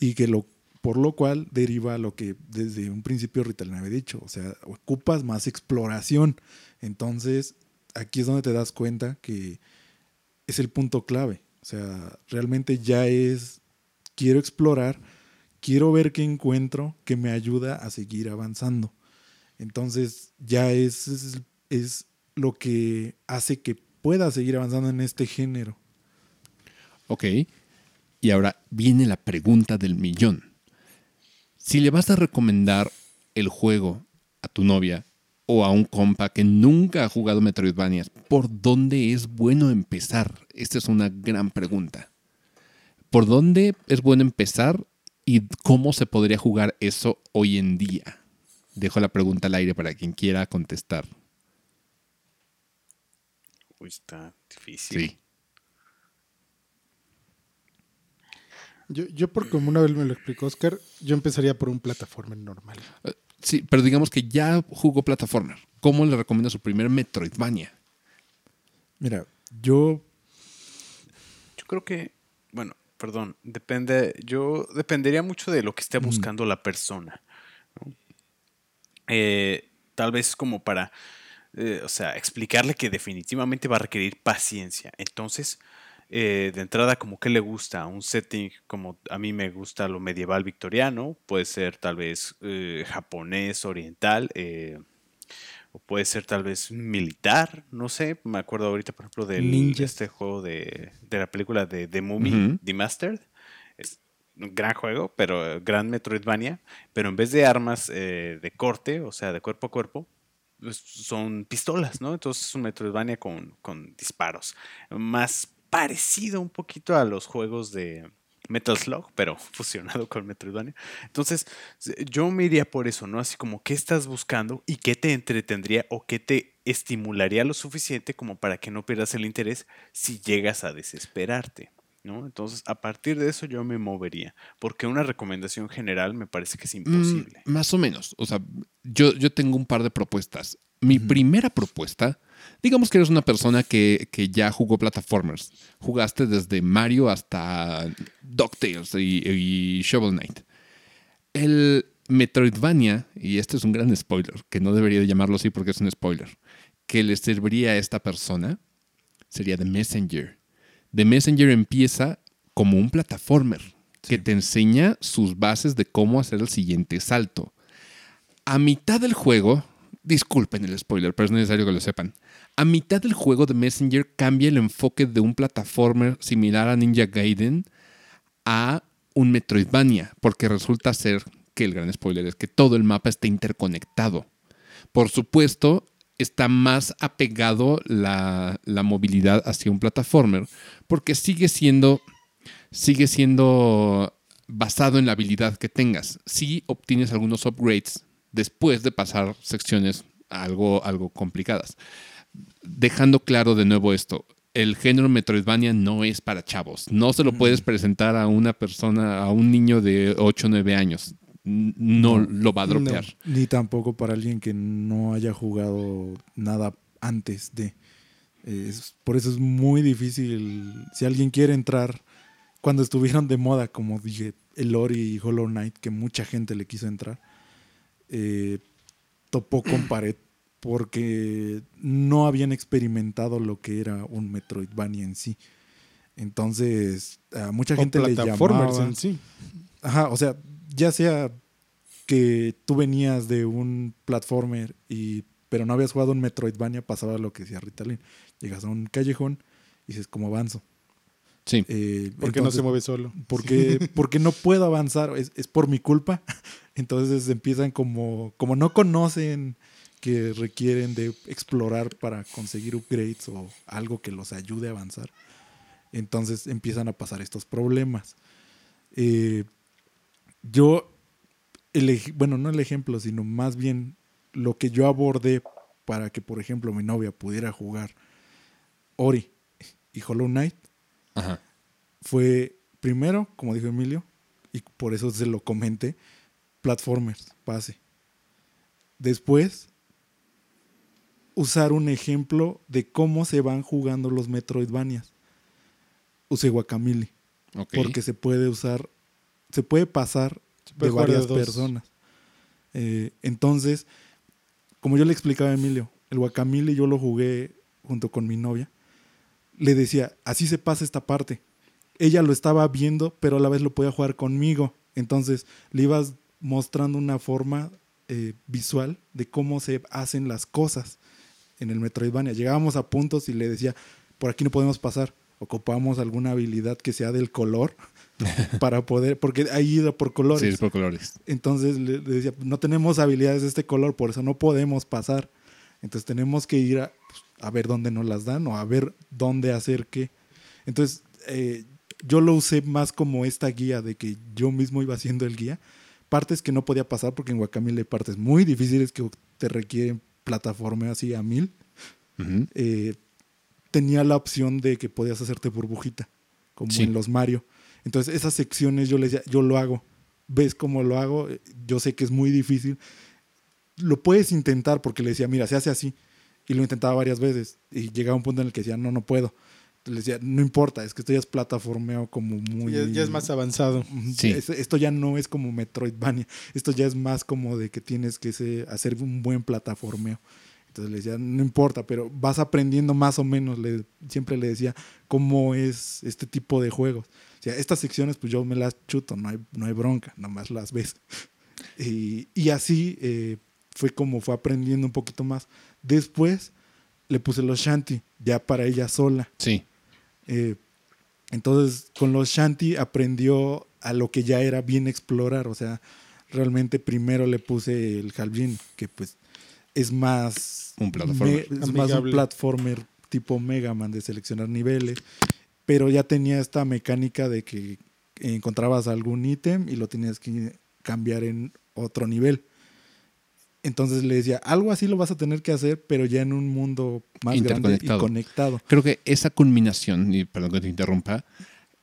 Y que lo por lo cual deriva lo que desde un principio Ritalin había dicho, o sea, ocupas más exploración. Entonces, aquí es donde te das cuenta que es el punto clave. O sea, realmente ya es, quiero explorar, quiero ver qué encuentro que me ayuda a seguir avanzando. Entonces, ya es, es, lo que hace que pueda seguir avanzando en este género. Ok. Y ahora viene la pregunta del millón. Si le vas a recomendar el juego a tu novia o a un compa que nunca ha jugado Metroidvanias, ¿por dónde es bueno empezar? Esta es una gran pregunta. ¿Por dónde es bueno empezar y cómo se podría jugar eso hoy en día? Dejo la pregunta al aire para quien quiera contestar. Uy, está difícil. Sí. Yo, yo por como una vez me lo explicó Oscar, yo empezaría por un plataforma normal. Sí, pero digamos que ya jugó plataforma. ¿Cómo le recomienda su primer Metroidvania? Mira, yo Yo creo que, bueno, perdón, depende, yo dependería mucho de lo que esté buscando la persona. ¿no? Eh, tal vez como para, eh, o sea, explicarle que definitivamente va a requerir paciencia. Entonces, eh, de entrada, como que le gusta un setting como a mí me gusta lo medieval victoriano, puede ser tal vez eh, japonés, oriental. eh, o puede ser tal vez militar, no sé. Me acuerdo ahorita, por ejemplo, del Ninja. este juego de, de la película de The Mummy, Ujú. The Mastered. Es un gran juego, pero gran Metroidvania. Pero en vez de armas eh, de corte, o sea, de cuerpo a cuerpo, pues, son pistolas, ¿no? Entonces es un Metroidvania con, con disparos. Más parecido un poquito a los juegos de Metal Slug, pero fusionado con Metroidvania. Entonces, yo me iría por eso, ¿no? Así como qué estás buscando y qué te entretendría o qué te estimularía lo suficiente como para que no pierdas el interés si llegas a desesperarte, ¿no? Entonces, a partir de eso yo me movería, porque una recomendación general me parece que es imposible. Mm, más o menos. O sea, yo, yo tengo un par de propuestas. Mi primera propuesta, digamos que eres una persona que, que ya jugó plataformers. Jugaste desde Mario hasta DuckTales y, y Shovel Knight. El Metroidvania, y este es un gran spoiler, que no debería de llamarlo así porque es un spoiler, que le serviría a esta persona sería The Messenger. The Messenger empieza como un plataformer que te enseña sus bases de cómo hacer el siguiente salto. A mitad del juego, disculpen el spoiler, pero es necesario que lo sepan. A mitad del juego, The Messenger cambia el enfoque de un plataformer similar a Ninja Gaiden a un Metroidvania, porque resulta ser que el gran spoiler es que todo el mapa está interconectado. Por supuesto, está más apegado la, la movilidad hacia un plataformer, porque sigue siendo, sigue siendo basado en la habilidad que tengas. Si obtienes algunos upgrades después de pasar secciones algo, algo complicadas. Dejando claro de nuevo esto, el género Metroidvania no es para chavos. No se lo puedes presentar a una persona, a un niño de 8 o 9 años. No, No. lo va a dropear. Ni tampoco para alguien que no haya jugado nada antes de. Es- por eso es muy difícil. Si alguien quiere entrar, cuando estuvieron de moda, como dije, el Ori y Hollow Knight, que mucha gente le quiso entrar, eh, topó con pared porque no habían experimentado lo que era un Metroidvania en sí. Entonces, a mucha O gente le llamaba... en sí. Ajá, o sea, ya sea que tú venías de un platformer y pero no habías jugado un Metroidvania, pasaba lo que decía Ritalin. Llegas a un callejón y dices, ¿cómo avanzo? Sí. Eh, Porque no se mueve solo. Porque, porque no puedo avanzar, es, es por mi culpa. Entonces empiezan como, como no conocen que requieren de explorar para conseguir upgrades o algo que los ayude a avanzar. Entonces empiezan a pasar estos problemas. Eh, yo, el, bueno, no el ejemplo, sino más bien lo que yo abordé para que, por ejemplo, mi novia pudiera jugar Ori y Hollow Knight Ajá. fue primero, como dijo Emilio, y por eso se lo comenté, platformers, base. Después, usar un ejemplo de cómo se van jugando los Metroidvanias. Usé Guacamole, porque se puede usar, se puede pasar Se puede de varias personas. Eh, entonces, como yo le explicaba a Emilio, el Guacamole yo lo jugué junto con mi novia. Le decía, así se pasa esta parte. Ella lo estaba viendo, pero a la vez lo podía jugar conmigo. Entonces, le ibas mostrando una forma eh, visual de cómo se hacen las cosas en el Metroidvania. Llegábamos a puntos y le decía, por aquí no podemos pasar. Ocupamos alguna habilidad que sea del color para poder, porque ahí iba por colores. Sí, es por colores. Entonces le, le decía, no tenemos habilidades de este color, por eso no podemos pasar. Entonces tenemos que ir a, pues, a ver dónde nos las dan o a ver dónde hacer qué. Entonces eh, yo lo usé más como esta guía de que yo mismo iba haciendo el guía. Partes que no podía pasar porque en Guacamole hay partes muy difíciles que te requieren plataforma así a mil. Eh, tenía la opción de que podías hacerte burbujita, como Sí. en los Mario. Entonces, esas secciones yo les decía, yo lo hago. ¿Ves cómo lo hago? Yo sé que es muy difícil. Lo puedes intentar porque le decía, mira, se hace así. Y lo intentaba varias veces. Y llegaba un punto en el que decía, no, no puedo. Le decía, no importa, es que esto ya es plataformeo como muy... Ya, ya es más avanzado. Sí. es- esto ya no es como Metroidvania. Esto ya es más como de que tienes que se- hacer un buen plataformeo. Entonces le decía, no importa, pero vas aprendiendo más o menos. Le, siempre le decía cómo es este tipo de juegos. O sea, estas secciones, pues yo me las chuto, no hay, no hay bronca, nomás las ves. Y, y así eh, fue como fue aprendiendo un poquito más. Después le puse los shanty, ya para ella sola. Sí. Eh, entonces, con los Shanty aprendió a lo que ya era bien explorar. O sea, realmente primero le puse el Halvin, que pues es más. Un plataformer. me- es más un platformer tipo Mega Man de seleccionar niveles. Pero ya tenía esta mecánica de que encontrabas algún ítem y lo tenías que cambiar en otro nivel. Entonces le decía, algo así lo vas a tener que hacer, pero ya en un mundo más grande y Interconectado. conectado. Creo que esa culminación, y perdón que te interrumpa,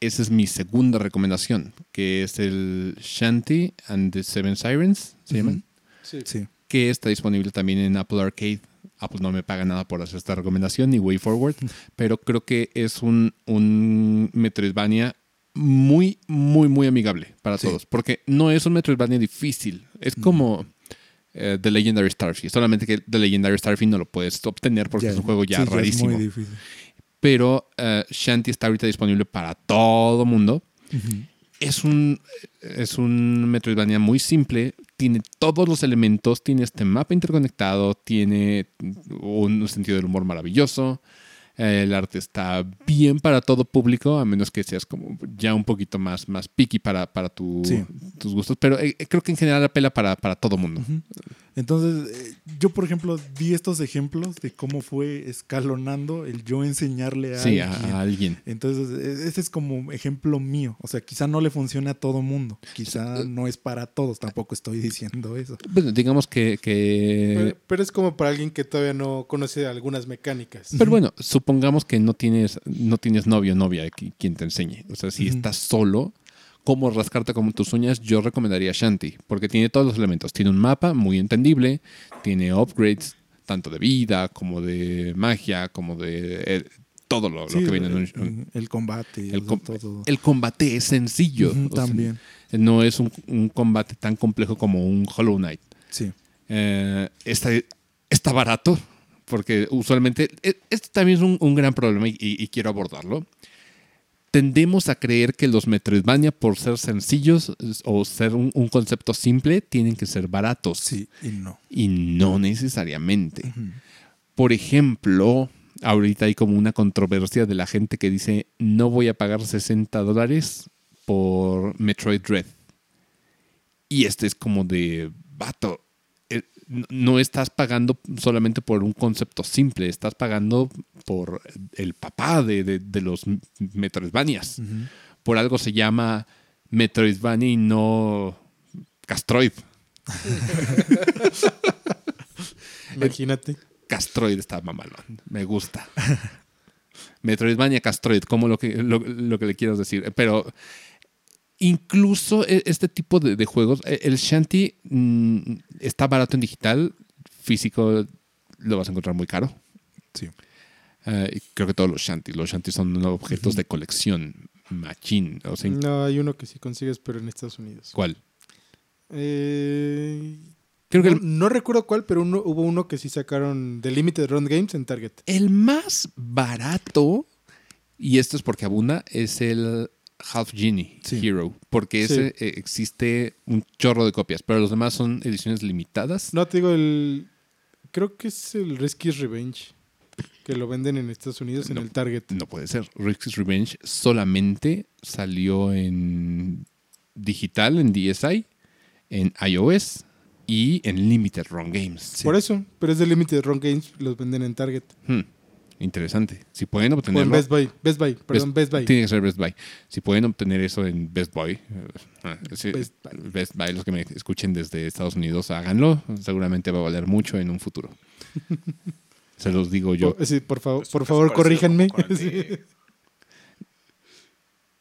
esa es mi segunda recomendación, que es el Shanty and the Seven Sirens, se llaman, Sí. Sí. que está disponible también en Apple Arcade. Apple no me paga nada por hacer esta recomendación, ni Way Forward, pero creo que es un, un Metroidvania muy, muy, muy amigable para Sí. todos, porque no es un Metroidvania difícil, es como eh, The Legendary Starfield, solamente que The Legendary Starfield no lo puedes obtener porque Ya, es un juego ya sí, es rarísimo. muy difícil. pero eh, Shanty está ahorita disponible para todo mundo. Es un, es un Metroidvania muy simple, tiene todos los elementos, tiene este mapa interconectado, tiene un sentido del humor maravilloso, el arte está bien para todo público, a menos que seas como ya un poquito más, más picky para, para tu- Sí. tus gustos, pero eh, creo que en general apela para, para todo mundo. Entonces, eh, yo, por ejemplo, di estos ejemplos de cómo fue escalonando el yo enseñarle a Sí, alguien. a alguien. Entonces, e- ese es como ejemplo mío. O sea, quizá no le funcione a todo mundo. Quizá no es para todos. Tampoco estoy diciendo eso. Bueno, digamos que... que- Pero, pero es como para alguien que todavía no conoce algunas mecánicas. Pero bueno, supongamos que no tienes, no tienes novio o novia qui- quien te enseñe. O sea, si estás solo, cómo rascarte como tus uñas, yo recomendaría Shanty, porque tiene todos los elementos. Tiene un mapa muy entendible, tiene upgrades, tanto de vida como de magia, como de eh, todo lo, que viene en un- el, el combate, el, com- todo. el combate es sencillo. Sea, también, no es un, un combate tan complejo como un Hollow Knight. sí. Eh, está, está barato, porque usualmente, e- esto también es un, un gran problema y, quiero abordarlo. Tendemos a creer que los Metroidvania, por ser sencillos o ser un, un concepto simple, tienen que ser baratos. Sí, y no. Y no necesariamente. Por ejemplo, ahorita hay como una controversia de la gente que dice, no voy a pagar 60 dólares por Metroid Dread. Y este es como de, vato, no- estás pagando solamente por un concepto simple, estás pagando por el papá de, de- de los Metroidvanias. Por algo se llama Metroidvania y no Castroid. Imagínate. Castroid está mamalón. Me gusta. Metroidvania Castroid, como lo que, lo, lo que le quiero decir. Pero incluso e- este tipo de, de juegos, e- el Shanty mm, está barato en digital, físico lo vas a encontrar muy caro. Sí. Eh, y creo que todos los Shanty. Los Shanty son objetos de colección. Machín. O sea, No, hay uno que sí consigues, pero en Estados Unidos. ¿cuál? Eh, Creo que no, el, no recuerdo cuál, pero uno- hubo uno que sí sacaron de Limited Run Games en Target. el más barato, y esto es porque abunda, es el Half Genie Sí. Hero. Porque ese eh, existe un chorro de copias, pero los demás son ediciones limitadas. No, te digo, el. Creo que es el Rescue's Revenge. Que lo venden en Estados Unidos en No. el Target. No puede ser. Rick's Revenge solamente salió en digital, en DSi, en iOS y en Limited Run Games. Sí. Por eso, pero es de Limited Run Games, los venden en Target. Hmm, Interesante. Si pueden O en obtenerlo. Best Buy. Best Buy, perdón, Best, Buy. Tiene que ser Best Buy. Si pueden obtener eso en Best Buy, eh, ah, Best Best, Buy. Buy, los que me escuchen desde Estados Unidos, háganlo. Seguramente va a valer mucho en un futuro. Se los digo yo. Por, sí, por favor, por favor, corríjanme. el Sí. de-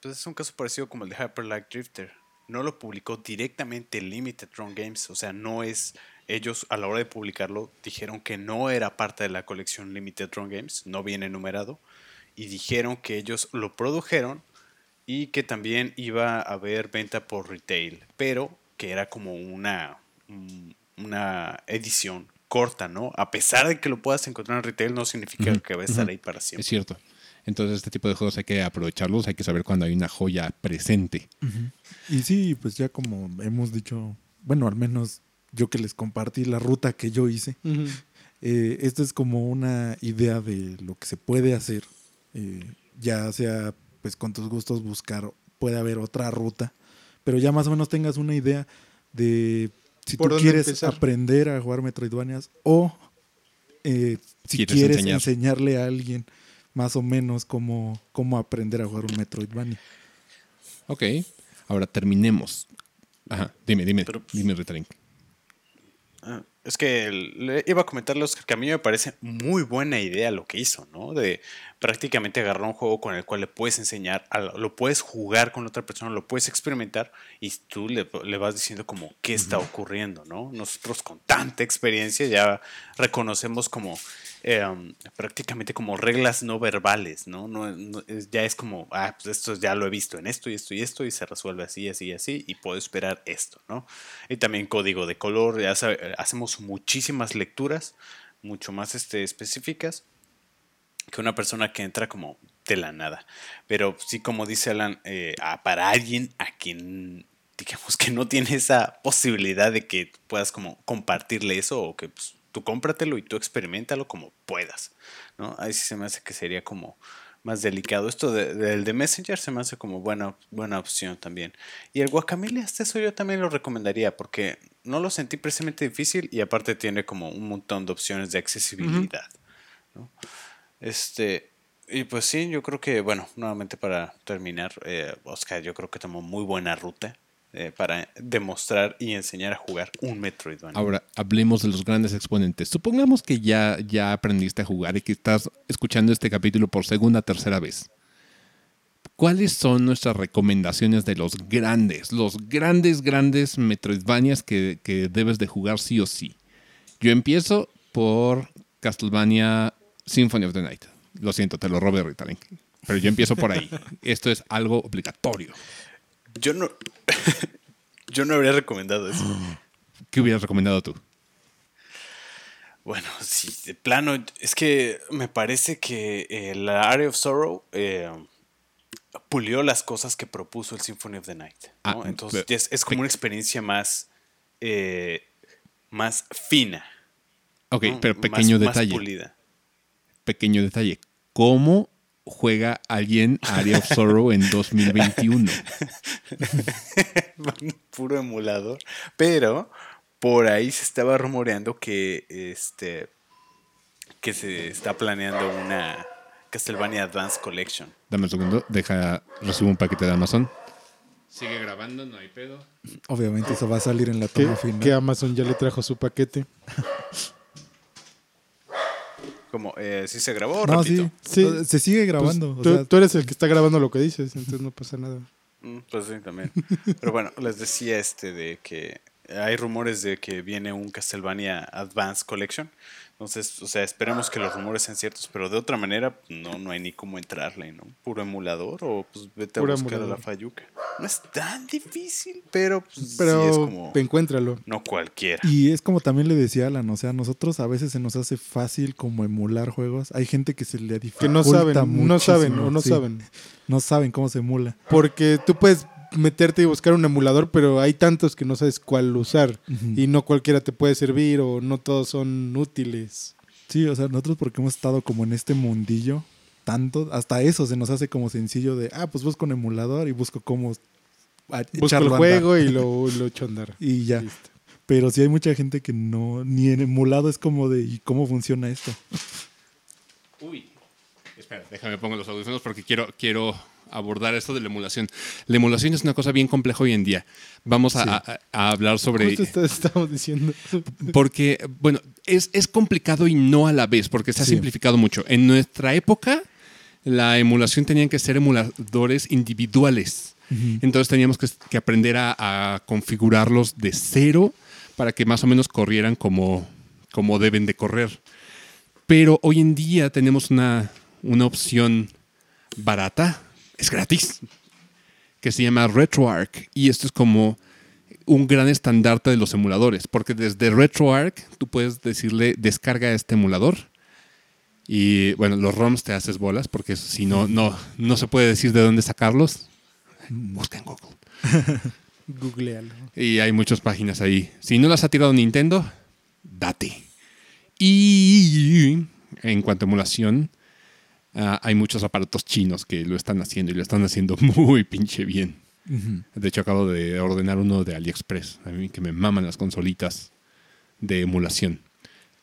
Pues es un caso parecido como el de Hyper Light Drifter. No lo publicó directamente Limited Run Games. O sea, no es. Ellos a la hora de publicarlo dijeron que no era parte de la colección Limited Run Games. No viene numerado. Y dijeron que ellos lo produjeron y que también iba a haber venta por retail. Pero que era como una. un- una edición corta, ¿no? A pesar de que lo puedas encontrar en retail, no significa que va a estar ujú. ahí para siempre. Es cierto. Entonces, este tipo de juegos hay que aprovecharlos, hay que saber cuando hay una joya presente. Y sí, pues ya como hemos dicho, bueno, al menos yo que les compartí la ruta que yo hice, eh, esto es como una idea de lo que se puede hacer, eh, ya sea pues con tus gustos buscar, puede haber otra ruta, pero ya más o menos tengas una idea de si ¿Por tú quieres empezar? aprender a jugar Metroidvanias o eh, si ¿Quieres quieres enseñar? enseñarle a alguien más o menos cómo, cómo aprender a jugar un Metroidvania. Ok. Ahora terminemos. Ajá. Dime, dime, Pero, pues, dime, Ritalin. Es que le iba a comentarle a Oscar que a mí me parece muy buena idea lo que hizo, ¿no? De prácticamente agarrar un juego con el cual le puedes enseñar, lo puedes jugar con otra persona, lo puedes experimentar y tú le, le vas diciendo como qué está ocurriendo, ¿no? Nosotros con tanta experiencia ya reconocemos como um, prácticamente como reglas no verbales, ¿no? no, no- ya es como, ah, pues esto ya lo he visto en esto y esto y esto y se resuelve así, así así y puedo esperar esto, ¿no? Y también código de color, ya hacemos muchísimas lecturas, mucho más este, específicas que una persona que entra como de la nada. Pero sí, como dice Alan, eh, para alguien a quien digamos que no tiene esa posibilidad de que puedas como compartirle eso o que pues, tú cómpratelo y tú experimentalo como puedas, ¿no? Ahí sí se me hace que sería como más delicado. Esto de- del de Messenger se me hace como buena, buena opción también. Y el Guacamole, hasta eso yo también lo recomendaría porque no lo sentí precisamente difícil y aparte tiene como un montón de opciones de accesibilidad. Este, y pues sí, yo creo que, bueno, nuevamente para terminar, eh, Oscar, yo creo que tomó muy buena ruta eh, para demostrar y enseñar a jugar un Metroidvania. Ahora, hablemos de los grandes exponentes. Supongamos que ya, ya aprendiste a jugar y que estás escuchando este capítulo por segunda o tercera vez. ¿Cuáles son nuestras recomendaciones de los grandes, los grandes, grandes Metroidvanias que, que debes de jugar sí o sí? Yo empiezo por Castlevania Symphony of the Night. Lo siento, te lo robé, Ritalin. Pero yo empiezo por ahí. Esto es algo obligatorio. Yo no. yo no habría recomendado eso. ¿Qué hubieras recomendado tú? Bueno, sí, de plano, es que me parece que eh, la Area of Sorrow eh, pulió las cosas que propuso el Symphony of the Night. ¿no? Ah, Entonces es, es como una experiencia más, eh, más fina. Ok, ¿no? pero Más- pequeño más detalle. pulida. Pequeño detalle. ¿Cómo juega alguien Area of Sorrow en 2021? Puro emulador. Pero por ahí se estaba rumoreando que este que se está planeando una Castlevania Advance Collection. Dame un segundo, deja, recibo un paquete de Amazon. Sigue grabando, no hay pedo. Obviamente eso va a salir en la toma final. que Amazon ya le trajo su paquete. Como, eh, ¿sí se grabó? no, repito? sí, Sí. Se sigue Pues, grabando. o tú, sea, tú eres el que está grabando lo que dices, entonces no pasa nada. Mm, Pues sí, también. Pero bueno, les decía este de que hay rumores de que viene un Castlevania Advance Collection. Entonces, o sea, esperemos que los rumores sean ciertos, pero de otra manera no, no hay ni cómo entrarle, ¿no? Puro emulador o pues vete Puro a buscar a la Fayuca. No es tan difícil, pero pues, Pero sí es como encuéntralo. no cualquiera. Y es como también le decía Alan, o sea, a nosotros a veces se nos hace fácil como emular juegos. Hay gente que se le dificulta Que no saben, no muchísimo, saben o no sí. saben. No saben cómo se emula. Porque tú puedes meterte y buscar un emulador, pero hay tantos que no sabes cuál usar. Y no cualquiera te puede servir o no todos son útiles. Sí, o sea, nosotros porque hemos estado como en este mundillo tanto, hasta eso se nos hace como sencillo de, ah, pues busco un emulador y busco cómo a- Busco el juego y lo, lo echo a andar. y ya. Listo. Pero sí hay mucha gente que no, ni en emulado es como de, ¿y cómo funciona esto? Uy. Espera, déjame pongo los audífonos porque quiero, quiero abordar esto de la emulación. La emulación es una cosa bien compleja hoy en día. Vamos a, Sí. a- a hablar sobre... Justo esto estábamos diciendo. Porque, bueno, es, es complicado y no a la vez, porque se ha Sí. simplificado mucho. En nuestra época, la emulación tenían que ser emuladores individuales. Entonces teníamos que, que aprender a, a configurarlos de cero para que más o menos corrieran como, como deben de correr. Pero hoy en día tenemos una, una opción barata, es gratis, que se llama RetroArch. Y esto es como un gran estandarte de los emuladores, porque desde RetroArch tú puedes decirle descarga este emulador. Y bueno, los ROMs te haces bolas, porque si no, no, no se puede decir de dónde sacarlos. Busca en Google. Googlealo. Y hay muchas páginas ahí. Si no las ha tirado Nintendo, date. Y en cuanto a emulación, ah, hay muchos aparatos chinos que lo están haciendo y lo están haciendo muy pinche bien. De hecho, acabo de ordenar uno de AliExpress. A mí que me maman las consolitas de emulación.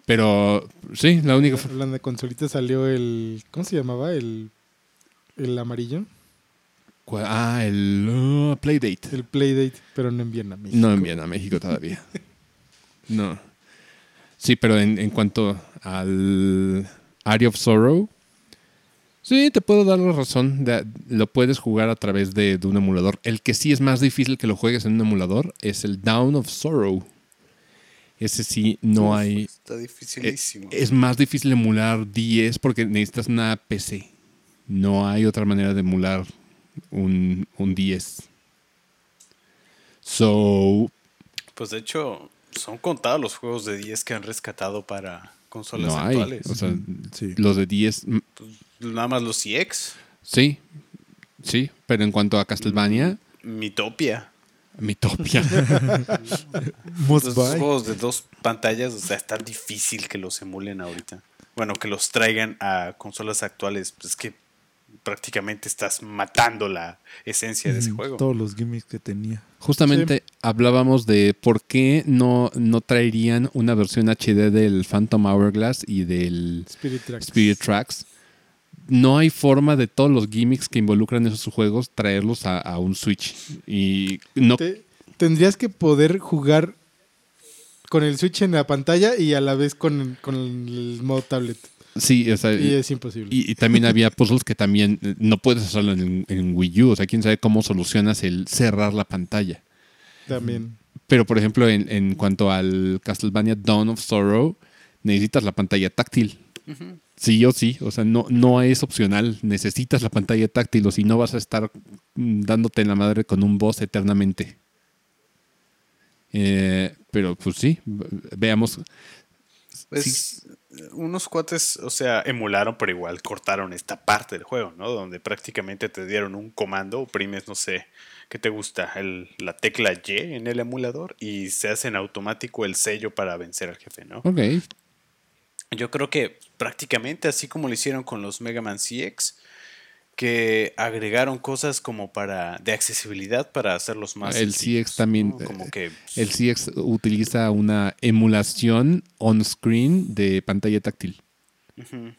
Pero sí, la única. Hablando de consolitas salió el. ¿Cómo se llamaba? El. El amarillo. Ah, el uh, Playdate. El Playdate, pero no envían a México. No envían a México todavía. No. Sí, pero en, en cuanto al Area of Sorrow, sí, te puedo dar la razón. de- lo puedes jugar a través de, de un emulador. El que sí es más difícil que lo juegues en un emulador es el Down of Sorrow. Ese sí no Uf, hay. Está Eh, dificilísimo. es más difícil emular 10 porque necesitas una PC. No hay otra manera de emular un, un 10. So, Pues de hecho, son contados los juegos de 10 que han rescatado para consolas no hay. actuales. O sea, Sí. los de 10, mm, Nada más los CX, sí, sí, pero en cuanto a Castlevania, Mitopia. Mitopia. Los juegos de dos pantallas, o sea, está difícil que los emulen ahorita. Bueno, que los traigan a consolas actuales, pues es que prácticamente estás matando la esencia de ese juego. Todos los gimmicks que tenía. Justamente hablábamos de por qué no, no traerían una versión HD del Phantom Hourglass y del Spirit Tracks. Spirit Tracks. No hay forma de todos los gimmicks que involucran esos juegos traerlos a, a un Switch. Y no Te- tendrías que poder jugar con el Switch en la pantalla y a la vez con, con el modo tablet. sí, o sea, Y es imposible. Y, y también había puzzles que también eh, no puedes hacerlo en, en Wii U. O sea, quién sabe cómo solucionas el cerrar la pantalla. También. Pero, por ejemplo, en, en cuanto al Castlevania Dawn of Sorrow, necesitas la pantalla táctil. Sí o sí, o sea, no, no es opcional, necesitas la pantalla táctil o si no vas a estar mm, dándote en la madre con un boss eternamente. Eh, pero pues sí, veamos. Pues unos cuates, o sea, emularon, pero igual cortaron esta parte del juego, ¿no? Donde prácticamente te dieron un comando, oprimes, no sé, ¿qué te gusta? El, la tecla Y en el emulador y se hace en automático el sello para vencer al jefe, ¿no? Ok, Yo creo que prácticamente así como lo hicieron con los Mega Man CX, que agregaron cosas como para de accesibilidad para hacerlos más El sencillos, CX también, ¿no? como que el CX utiliza una emulación on-screen de pantalla táctil. Ujú.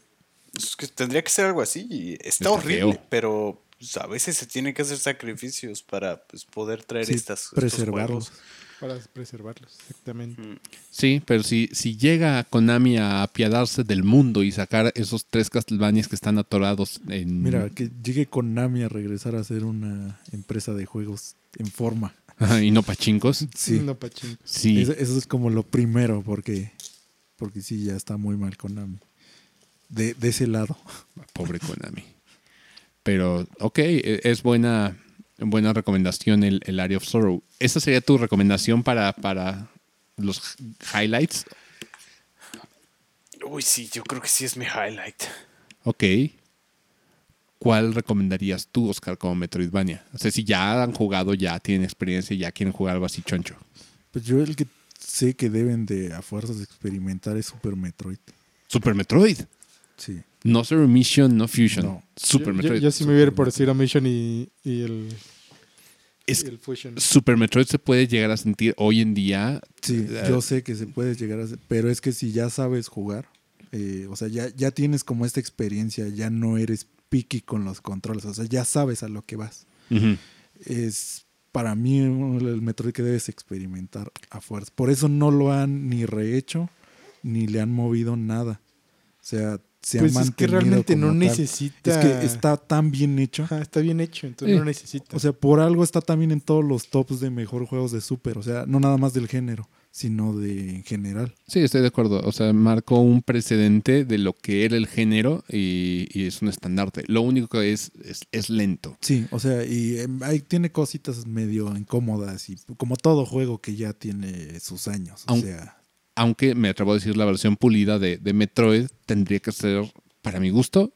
Es que tendría que ser algo así. Está, Está horrible, feo. pero pues, a veces se tienen que hacer sacrificios para pues, poder traer Sí, estas preservarlos. Para preservarlos, exactamente. Sí, pero si, si llega Konami a apiadarse del mundo y sacar esos tres Castlevanias que están atorados en... Mira, que llegue Konami a regresar a ser una empresa de juegos en forma. Ajá, y no pachincos. Sí. No, pachín. Sí. Eso, eso es como lo primero, porque, porque sí, ya está muy mal Konami. De, de ese lado. Pobre Konami. Pero, ok, e- es buena, buena recomendación el, el Area of Sorrow. ¿Esa sería tu recomendación para, para los highlights? Uy, sí, yo creo que sí es mi highlight. Ok. ¿Cuál recomendarías tú, Oscar, como Metroidvania? O sea, si ya han jugado, ya tienen experiencia, ya quieren jugar algo así choncho. Pues yo el que sé que deben de a fuerzas experimentar es Super Metroid. Super Metroid. Sí. No Zero Mission, no Fusion. No. Super yo, Metroid. yo sí me voy a ir por Zero Mission y, y el, Es- y el Fusion. Super Metroid se puede llegar a sentir hoy en día. Sí, Eh, yo sé que se puede llegar a hacer, pero es que si ya sabes jugar, eh, o sea, ya, ya tienes como esta experiencia, ya no eres picky con los controles, o sea, ya sabes a lo que vas. Es para mí el Metroid que debes experimentar a fuerza. Por eso no lo han ni rehecho, ni le han movido nada. O sea, se Pues ha es que realmente no tal. necesita. Es que está tan bien hecho. Ajá, está bien hecho, entonces Sí. no necesita. O sea, por algo está también en todos los tops de mejor juegos de Super. O sea, no nada más del género, sino de en general. Sí, estoy de acuerdo. O sea, marcó un precedente de lo que era el género y, y es un estandarte. Lo único que es, es, es lento. Sí, o sea, y em, ahí tiene cositas medio incómodas y como todo juego que ya tiene sus años. O sea, Aunque me atrevo a decir la versión pulida de, de Metroid tendría que ser, para mi gusto,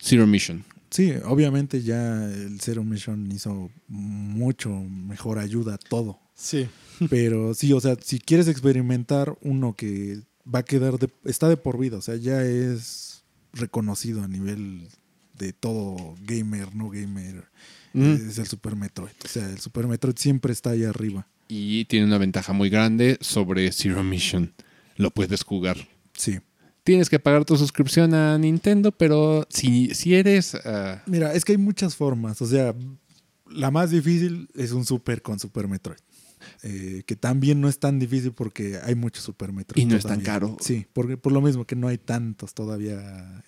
Zero Mission. sí, obviamente ya el Zero Mission hizo mucho mejor ayuda a todo. sí. Pero sí, o sea, si quieres experimentar uno que va a quedar, de- está de por vida, o sea, ya es reconocido a nivel de todo gamer, no gamer, Mm. es el Super Metroid. O sea, el Super Metroid siempre está ahí arriba. Y tiene una ventaja muy grande sobre Zero Mission. Lo puedes jugar. Sí. Tienes que pagar tu suscripción a Nintendo, pero si, si eres... ah, Mira, es que hay muchas formas. O sea, la más difícil es un Super con Super Metroid. Eh, que también no es tan difícil porque hay muchos Super Metroid. Y no es tan caro. Sí, porque, por lo mismo que no hay tantos todavía.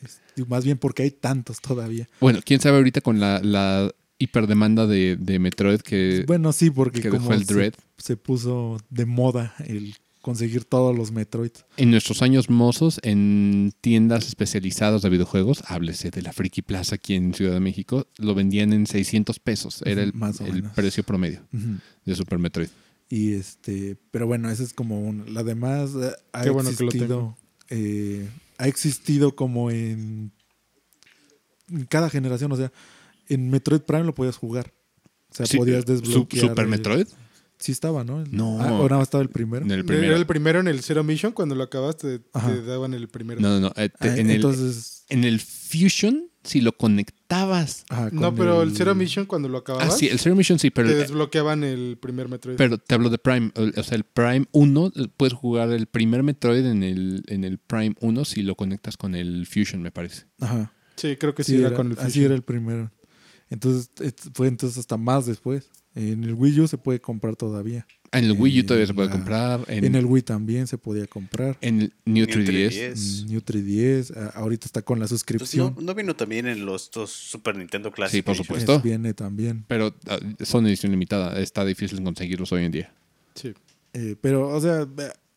Más bien porque hay tantos todavía. bueno, quién sabe ahorita con la, la hiperdemanda de, de Metroid que, bueno, sí, porque que como dejó el se- Dread. Se, puso de moda el conseguir todos los Metroid. En nuestros años mozos, en tiendas especializadas de videojuegos, háblese de la Friki Plaza aquí en Ciudad de México, lo vendían en 600 pesos. Era el, Más o el menos. precio promedio de Super Metroid. Y este, pero bueno, ese es como un. La demás eh, ha Qué bueno que lo existido. eh, ha existido como en, en cada generación. O sea, en Metroid Prime lo podías jugar. O sea, Sí, podías ¿su- desbloquear. ¿Super el- Metroid? Sí estaba, ¿no? No. Ah, ¿O nada más estaba el primero? En el Era primero. el primero en el Zero Mission, cuando lo acabaste, te daban el primero. No, no, no. eh, te- Ah, en, el, entonces. en el Fusion, si lo conectabas. No, con pero el Zero Mission, cuando lo Ah, acababas, sí, el Zero Mission sí, pero, te desbloqueaban el primer Metroid. pero te hablo de Prime. O sea, el Prime 1, eh, puedes jugar el primer Metroid en el, en el Prime 1 si lo conectas con el Fusion, me parece. Ajá. sí, creo que sí, Sí, era, era- con el así Fusion. era el primero. Entonces, et- fue entonces hasta más después. En el Wii U se puede comprar todavía. En el Wii U En todavía se puede la- comprar. En, En, el Wii también se podía comprar. en el New New 3DS. 3DS. Mm, New 3DS, a- ahorita está con la Pues no, suscripción. no vino también en los dos Super Nintendo Classic. Sí, por supuesto. Es- viene también. Pero ah, son edición limitada. Está difícil conseguirlos hoy en día. Sí. Eh, pero, o sea,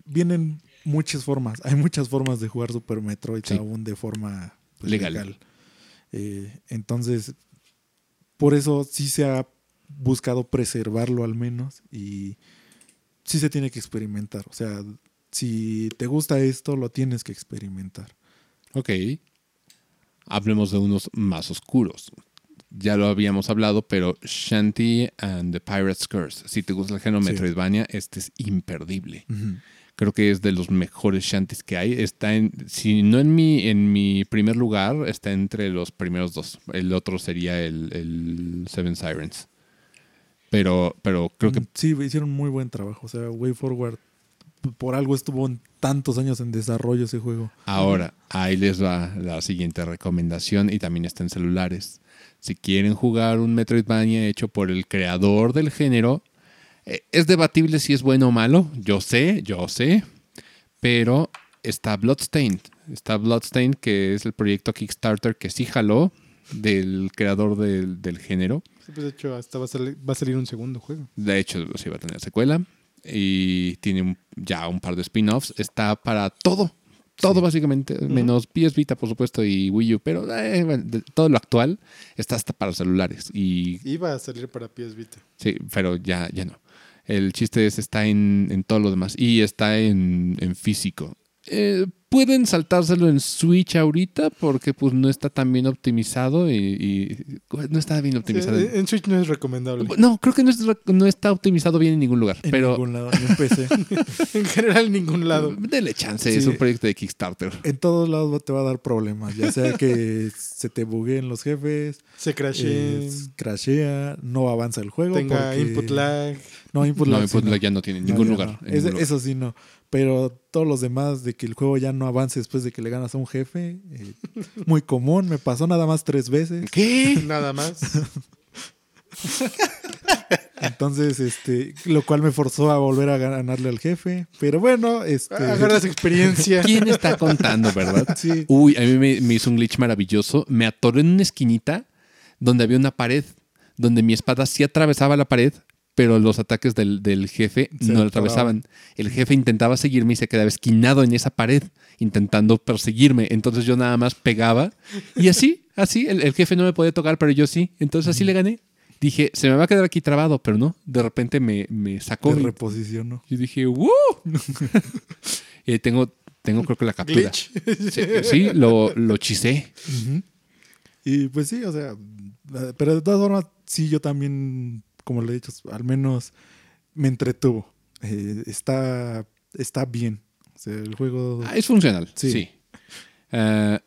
vienen muchas formas. Hay muchas formas de jugar Super Metroid Sí. aún de forma pues, Legal. legal. Eh, entonces, por eso sí se ha buscado preservarlo al menos y sí se tiene que experimentar. O sea, si te gusta esto, lo tienes que experimentar. Ok. Hablemos de unos más oscuros. Ya lo habíamos hablado, pero Shanty and the Pirate's Curse. Si te gusta el género Sí. Metroidvania, este es imperdible. Creo que es de los mejores shanties que hay. Está en, si no en mi, en mi primer lugar, está entre los primeros dos. El otro sería el, el Seven Sirens. Pero, pero creo que Sí, hicieron muy buen trabajo. O sea, Way Forward, por algo estuvo en tantos años en desarrollo ese juego. ahora ahí les va la siguiente recomendación y también está en celulares. Si quieren jugar un Metroidvania hecho por el creador del género, es debatible si es bueno o malo. Yo sé, yo sé. Pero está Bloodstained. Está Bloodstained, que es el proyecto Kickstarter que sí jaló del creador del, del género. Sí, pues de hecho, hasta va a, salir, va a salir un segundo juego. De hecho, sí va a tener secuela. Y tiene un- ya un par de spin-offs. Está para todo. Todo básicamente. Menos PS Vita, por supuesto, y Wii U. Pero eh, bueno, de- todo lo actual está hasta para celulares. Y Iba a salir para PS Vita. sí, pero ya, ya no. El chiste es, está en, en todo lo demás. Y está en, en físico. Eh, Pueden saltárselo en Switch ahorita porque pues no está tan bien optimizado y, y- no está bien optimizado. en en Switch no es recomendable. No, creo que no, es- no está optimizado bien en ningún lugar. En pero ningún lado, ni en PC. en general, en ningún lado. Dele chance, es un proyecto de Kickstarter. en todos lados te va a dar problemas. Ya sea que se te bugueen los jefes, Se crashé, eh, crashea, no avanza el juego. tenga porque- input lag. No, input No, lag. Input sí, Lag ya no tiene No, ya lugar. no. en Ese- ningún lugar. Eso sí, no. Pero todos los demás de que el juego ya no avance después de que le ganas a un jefe, eh, muy común. Me pasó nada más tres veces. ¿Qué? Nada más. Entonces, este, lo cual me forzó a volver a ganarle al jefe. Pero bueno, este. Agarras experiencia. ¿Quién está contando, verdad? Sí. Uy, a mí me, me hizo un glitch maravilloso. Me atoré en una esquinita donde había una pared, donde mi espada sí atravesaba la pared, pero los ataques del, del jefe Se no la atravesaban. El jefe intentaba seguirme y se quedaba esquinado en esa pared, intentando perseguirme. Entonces yo nada más pegaba y así, así, el, el jefe no me podía tocar, pero yo sí. Entonces así le gané. Dije, se me va a quedar aquí trabado, pero no. De repente me, me sacó. De y- reposiciono. y dije, ¡Woo! y tengo, tengo creo que la captura. Glitch. Sí, sí, lo, lo chisé. Y pues sí, o sea, eh, pero de todas formas, sí, yo también, como le he dicho, al menos me entretuvo. Eh, está, está bien. O sea, el juego. Ah, es funcional, sí. Sí. Eh,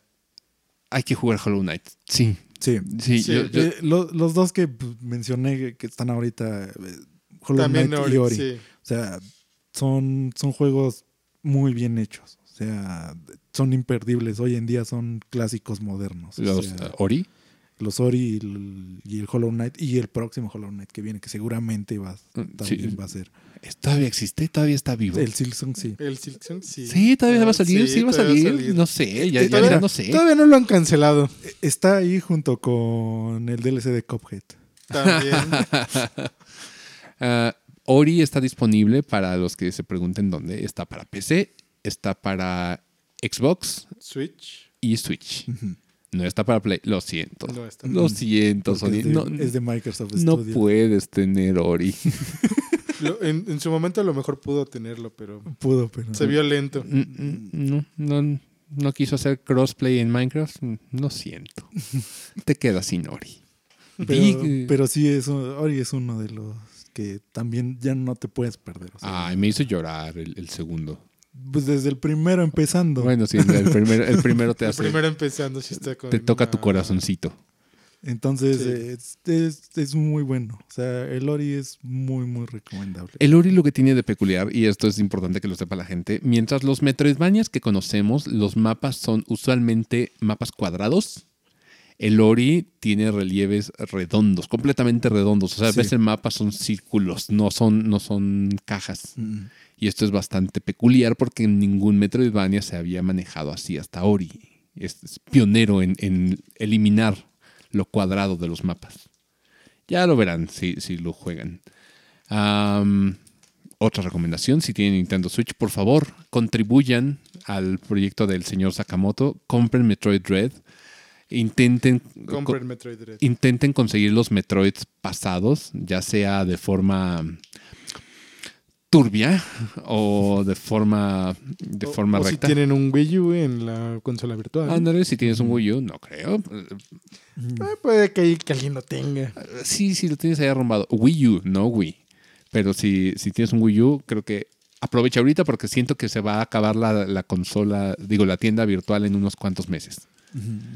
hay que jugar Hollow Knight. Sí, Sí. sí. Sí, yo- yo- Eh, lo- los dos que mencioné que- están ahorita, eh, Hollow También Knight Ori, y Ori. sí. O sea, son, son juegos muy bien hechos. O sea, son imperdibles. Hoy en día son clásicos modernos. O los, sea, eh, Ori. Los Ori y el, y el Hollow Knight y el próximo Hollow Knight que viene, que seguramente va, Mm, también sí. va a ser. ¿Todavía existe? ¿Todavía está vivo? El Silksong sí. El Silksong, sí. Sí, todavía va a salir, sí, va a salir. No sé, ya, ya, todavía- ya no sé. Todavía no lo han cancelado. Está ahí junto con el DLC de Cuphead. También. Ah, Ori está disponible para los que se pregunten dónde. Está para PC, está para Xbox Switch. y Switch. No está para Play. Lo siento. No está. Lo siento, Porque Sony. es, de, No, es de Microsoft no puedes tener Ori. Lo- en, en su momento a lo mejor pudo tenerlo, pero Pudo, pero. se vio lento. Mm, mm, No, no, no quiso hacer crossplay en Minecraft. Lo siento. Te quedas sin Ori. Pero, Big- pero sí, es, un- Ori es uno de los que también ya no te puedes perder. o sea, Ay, me hizo llorar el, el segundo. Pues desde el primero empezando. Bueno, sí, el primero, el primero te El hace. primero empezando, sí está con Te toca tu corazoncito. Entonces Sí. es, es- es muy bueno. O sea, el Ori es muy, muy recomendable. El Ori lo que tiene de peculiar, y esto es importante que lo sepa la gente, mientras los Metroidvanias que conocemos, los mapas son usualmente mapas cuadrados, el Ori tiene relieves redondos, completamente redondos. O sea, Sí. ves el mapa son círculos, no son, no son cajas. Mm. Y esto es bastante peculiar porque en ningún Metroidvania se había manejado así hasta Ori. Es, es pionero en, en eliminar lo cuadrado de los mapas. Ya lo verán si, si lo juegan. Otra recomendación, si tienen Nintendo Switch, por favor, contribuyan al proyecto del señor Sakamoto, compren Metroid Dread, intenten, Compren Metroid Dread. intenten conseguir los Metroids pasados, ya sea de forma turbia o de forma de O- forma o si recta. tienen un Wii U en la consola virtual. Ándale, si tienes un Wii U, no creo. Eh, puede que, que alguien lo tenga. Sí, sí, lo tienes ahí arrumbado. Wii U, no Wii. Pero si, si tienes un Wii U, creo que aprovecha ahorita porque siento que se va a acabar la, la consola, digo, la tienda virtual en unos cuantos meses.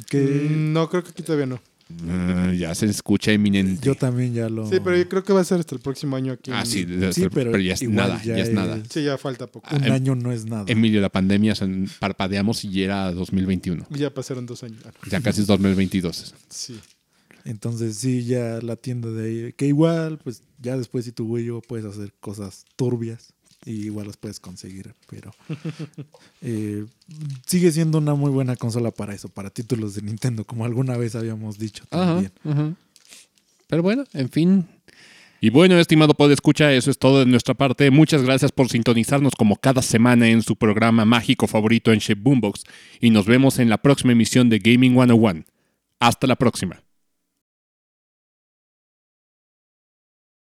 Que Mm, No, creo que aquí todavía no. Ah, ya se escucha eminente. yo también ya lo. Sí, pero yo creo que va a ser hasta el próximo año aquí. Ah, sí, Sí, pero pero, ya es nada, ya ya, es es- nada. Sí, ya falta poco. Un em- año no es nada. Emilio, la pandemia, parpadeamos y ya era 2021. Ya pasaron dos años. Ah. Ya casi es 2022. Sí. Entonces sí, ya la tienda de ahí, que igual, pues ya después si tu Wii U puedes hacer cosas turbias y igual las puedes conseguir, pero eh, sigue siendo una muy buena consola para eso, para títulos de Nintendo, como alguna vez habíamos dicho también. ajá. Pero bueno, en fin. Y bueno, estimado escucha, eso es todo de nuestra parte. Muchas gracias por sintonizarnos como cada semana en su programa mágico favorito en Shape Boombox. Y nos vemos en la próxima emisión de Gaming 101. Hasta la próxima.